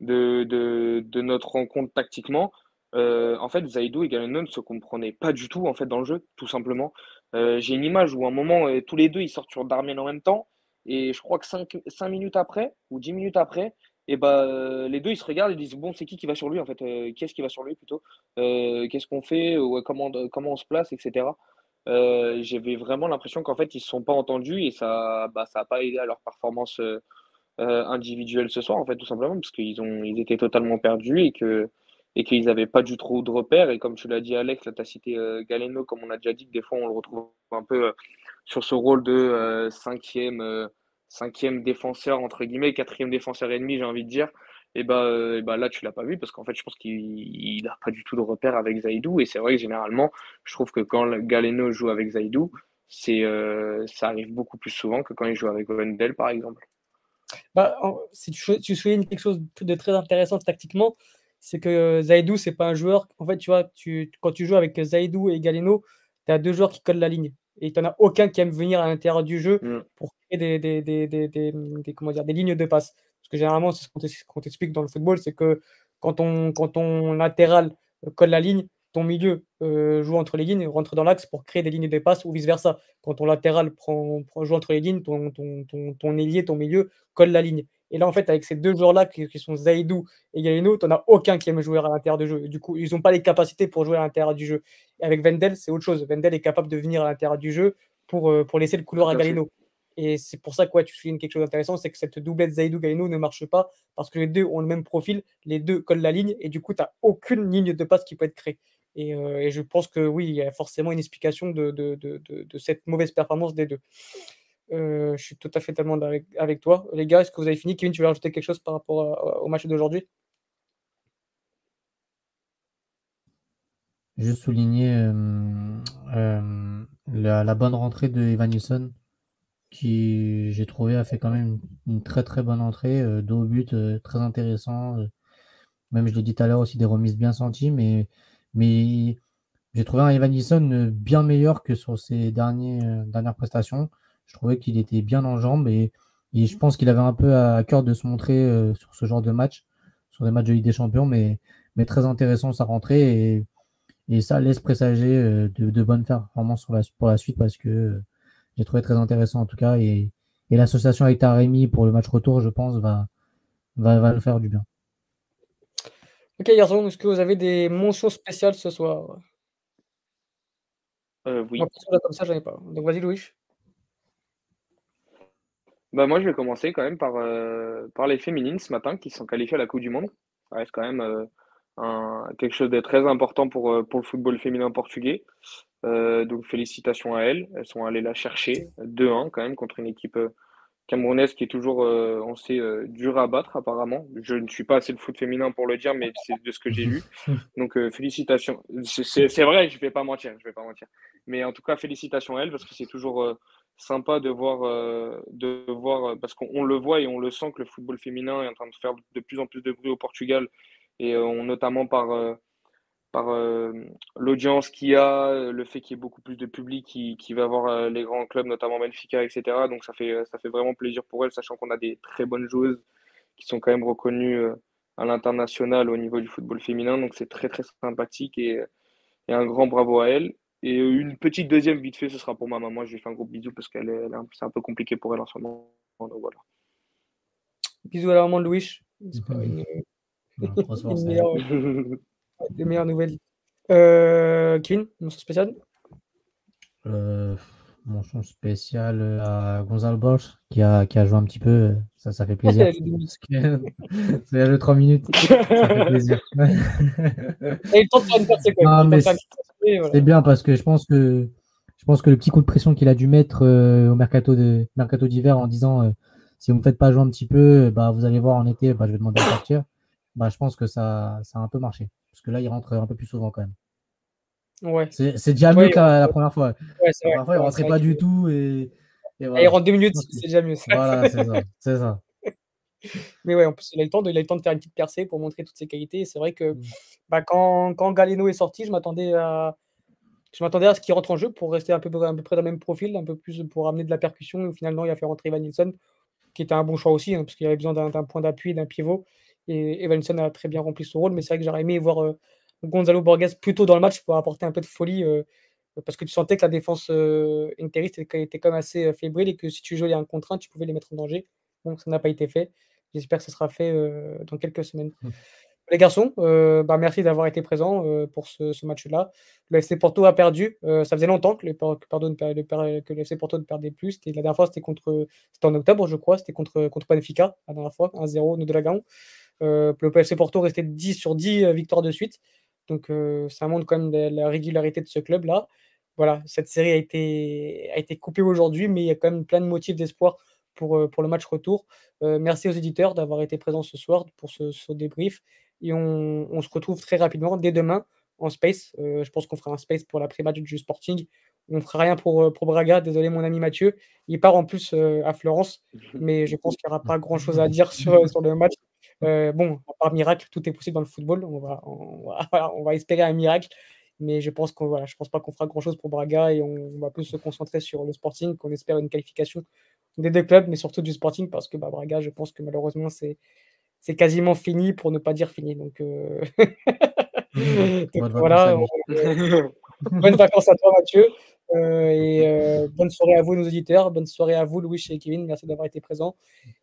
de, notre rencontre tactiquement. en fait, Zaidou et Galeno ne se comprenaient pas du tout en fait dans le jeu, tout simplement. j'ai une image où à un moment, tous les deux, ils sortent sur Darmian en même temps. Et je crois que 5, minutes après, ou 10 minutes après, et bah, ben, les deux ils se regardent et disent Bon, c'est qui qui va sur lui en fait euh, Qui est-ce qui va sur lui plutôt euh, Qu'est-ce qu'on fait comment, comment on se place, etc. Euh, j'avais vraiment l'impression qu'en fait ils se sont pas entendus et ça bah, ça n'a pas aidé à leur performance individuelle ce soir, en fait, tout simplement, parce qu'ils ont ils étaient totalement perdus et que et qu'ils n'avaient pas du tout de repères. Et comme tu l'as dit, Alex, là, tu as cité Galeno, comme on a déjà dit, que des fois on le retrouve un peu sur ce rôle de euh, cinquième, euh, cinquième défenseur, entre guillemets, quatrième défenseur ennemi, j'ai envie de dire. Et bah, euh, bah là, tu l'as pas vu parce qu'en fait, je pense qu'il n'a pas du tout de repère avec Zaidou. Et c'est vrai que généralement, je trouve que quand Galeno joue avec Zaidou, c'est, ça arrive beaucoup plus souvent que quand il joue avec Wendell, par exemple. Bah, si tu, soulignes quelque chose de très intéressant tactiquement, c'est que Zaidou, c'est pas un joueur. En fait, tu vois, tu, quand tu joues avec Zaidou et Galeno, tu as deux joueurs qui collent la ligne et tu n'en as aucun qui aime venir à l'intérieur du jeu mm. pour créer des, des, des, des, comment dire, des lignes de passe. Parce que généralement, c'est ce qu'on t'explique dans le football, c'est que quand on, quand ton latéral colle la ligne, ton milieu euh, joue entre les lignes, rentre dans l'axe pour créer des lignes de passe ou vice-versa. Quand ton latéral prend, joue entre les lignes, ton, ton, ton, ton ailier, ton milieu colle la ligne. Et là, en fait, avec ces deux joueurs-là qui, sont Zaidou et Galeno, tu n'en as aucun qui aime jouer à l'intérieur du jeu. Du coup, ils n'ont pas les capacités pour jouer à l'intérieur du jeu. Et avec Vendel, c'est autre chose. Vendel est capable de venir à l'intérieur du jeu pour, euh, pour laisser le couloir à Galeno. Et c'est pour ça que tu soulignes quelque chose d'intéressant, c'est que cette doublette Zaidou-Galeno ne marche pas parce que les deux ont le même profil, les deux collent la ligne et du coup, tu n'as aucune ligne de passe qui peut être créée. Et, euh, et, je pense que oui, il y a forcément une explication de, de, de, de cette mauvaise performance des deux. Euh, je suis tout à fait tellement avec, toi. Les gars, est-ce que vous avez fini? Kevin, tu veux rajouter quelque chose par rapport au match d'aujourd'hui? Juste souligner euh, euh, la, bonne rentrée de Evan qui j'ai trouvé a fait quand même une, très très bonne entrée, deux buts très intéressant. même je l'ai dit tout à l'heure aussi des remises bien senties, mais, j'ai trouvé un Evan Nilsson bien meilleur que sur ses dernières prestations. Je trouvais qu'il était bien en jambes et, je pense qu'il avait un peu à cœur de se montrer euh, sur ce genre de match, sur des matchs de Ligue des Champions, mais, mais très intéressant sa rentrée et, et ça laisse présager euh, de, de bonnes performances sur la, pour la suite parce que euh, j'ai trouvé très intéressant en tout cas et, et l'association avec Taremi pour le match retour, je pense, va, va, va le faire du bien. Ok, garçon, est-ce que vous avez des mentions spéciales ce soir? Oui. Moi, comme ça, j'en ai pas. Donc, vas-y, Louis. Bah moi, je vais commencer quand même par, euh, par les féminines ce matin qui sont qualifiées à la Coupe du Monde. Ça reste quand même euh, un, quelque chose de très important pour, euh, pour le football féminin portugais. donc félicitations à elles. Elles sont allées la chercher 2-1 quand même contre une équipe camerounaise qui est toujours, on sait, dure à battre apparemment. Je ne suis pas assez le foot féminin pour le dire, mais c'est de ce que j'ai lu. Donc félicitations. C'est vrai, je ne vais pas mentir, je vais pas mentir. Mais en tout cas, félicitations à elles parce que c'est toujours sympa de voir, euh, de voir euh, parce qu'on le voit et on le sent que le football féminin est en train de faire de plus en plus de bruit au Portugal, et euh, notamment par, par l'audience qu'il y a, le fait qu'il y ait beaucoup plus de public qui, qui va voir les grands clubs, notamment Benfica, etc. Donc ça fait, ça fait vraiment plaisir pour elles, sachant qu'on a des très bonnes joueuses qui sont quand même reconnues à l'international au niveau du football féminin. Donc c'est très très sympathique et, et un grand bravo à elles. Et une petite deuxième vite fait, ce sera pour ma maman. Je lui fais un gros bisou parce qu'elle est, c'est un peu compliqué pour elle en ce moment. Donc voilà. Bisous à la maman de Louis. C'est pas une, une meilleure, des meilleures nouvelles. Euh, Kevin, mention spéciale? Euh, Mention spéciale à Gonzalo Borges qui a, qui a joué un petit peu. Ça, ça fait plaisir. C'est le 3 minutes. Ça fait plaisir. C'est bien parce que je pense que je pense que le petit coup de pression qu'il a dû mettre euh, au mercato de mercato d'hiver en disant euh, si vous ne me faites pas jouer un petit peu, bah, vous allez voir en été, bah, je vais demander à partir. Bah, je pense que ça, ça a un peu marché. Parce que là, il rentre un peu plus souvent quand même. Ouais. C'est déjà mieux que la, première fois. la première fois, il ne rentrait pas du tout. Et, voilà. il rentre deux minutes, c'est déjà mieux. Voilà, c'est ça. ça. Mais ouais, en plus, il a, le temps de, il a le temps de faire une petite percée pour montrer toutes ses qualités. C'est vrai que mm. bah, quand, quand Galeno est sorti, je m'attendais à, je m'attendais à ce qu'il rentre en jeu pour rester un peu, à peu près dans le même profil, un peu plus pour amener de la percussion. Et finalement, il a fait rentrer Evan Nilsson, qui était un bon choix aussi, hein, parce qu'il avait besoin d'un point d'appui, d'un pivot. Et Evanson a très bien rempli son rôle, mais c'est vrai que j'aurais aimé voir euh, Gonzalo Borges plutôt dans le match pour apporter un peu de folie, euh, parce que tu sentais que la défense euh, interiste était, quand même assez fébrile et que si tu jouais un contre un, tu pouvais les mettre en danger. Donc ça n'a pas été fait. J'espère que ça sera fait dans quelques semaines. Mmh. Les garçons, bah, merci d'avoir été présents pour ce, match-là. Le FC Porto a perdu. ça faisait longtemps que, le, pardon, que le FC Porto ne perdait plus. La dernière fois, c'était contre, c'était en octobre, je crois. C'était contre, contre Benfica, la dernière fois, 1-0, nous de la Dragão. Euh, le PFC Porto restait 10 sur 10 euh, victoires de suite. Donc euh, ça montre quand même la régularité de ce club-là. Voilà, cette série a été, a été coupée aujourd'hui, mais il y a quand même plein de motifs d'espoir pour, pour le match retour. merci aux éditeurs d'avoir été présents ce soir pour ce, débrief. Et on, se retrouve très rapidement dès demain en space. je pense qu'on fera un space pour l'après-match du Sporting. On fera rien pour, pour Braga. Désolé, mon ami Mathieu. Il part en plus à Florence, mais je pense qu'il n'y aura pas grand-chose à dire sur, sur le match. Euh, bon, par miracle, tout est possible dans le football. On va, on va, espérer un miracle. Mais je pense qu'on voilà, je pense pas qu'on fera grand chose pour Braga et on, va plus se concentrer sur le Sporting, qu'on espère une qualification des deux clubs, mais surtout du Sporting parce que bah, Braga, je pense que malheureusement c'est c'est quasiment fini pour ne pas dire fini. Donc, euh, voilà. bonnes vacances à toi Mathieu. Euh, et euh, bonne soirée à vous, nos auditeurs. Bonne soirée à vous, Louis et Kevin. Merci d'avoir été présents.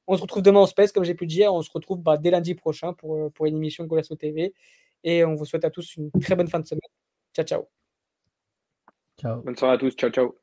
On se retrouve demain en space, comme j'ai pu le dire. On se retrouve bah, dès lundi prochain pour, euh, pour une émission Golasso TV. Et on vous souhaite à tous une très bonne fin de semaine. Ciao, ciao. Ciao. Bonne soirée à tous. Ciao, ciao.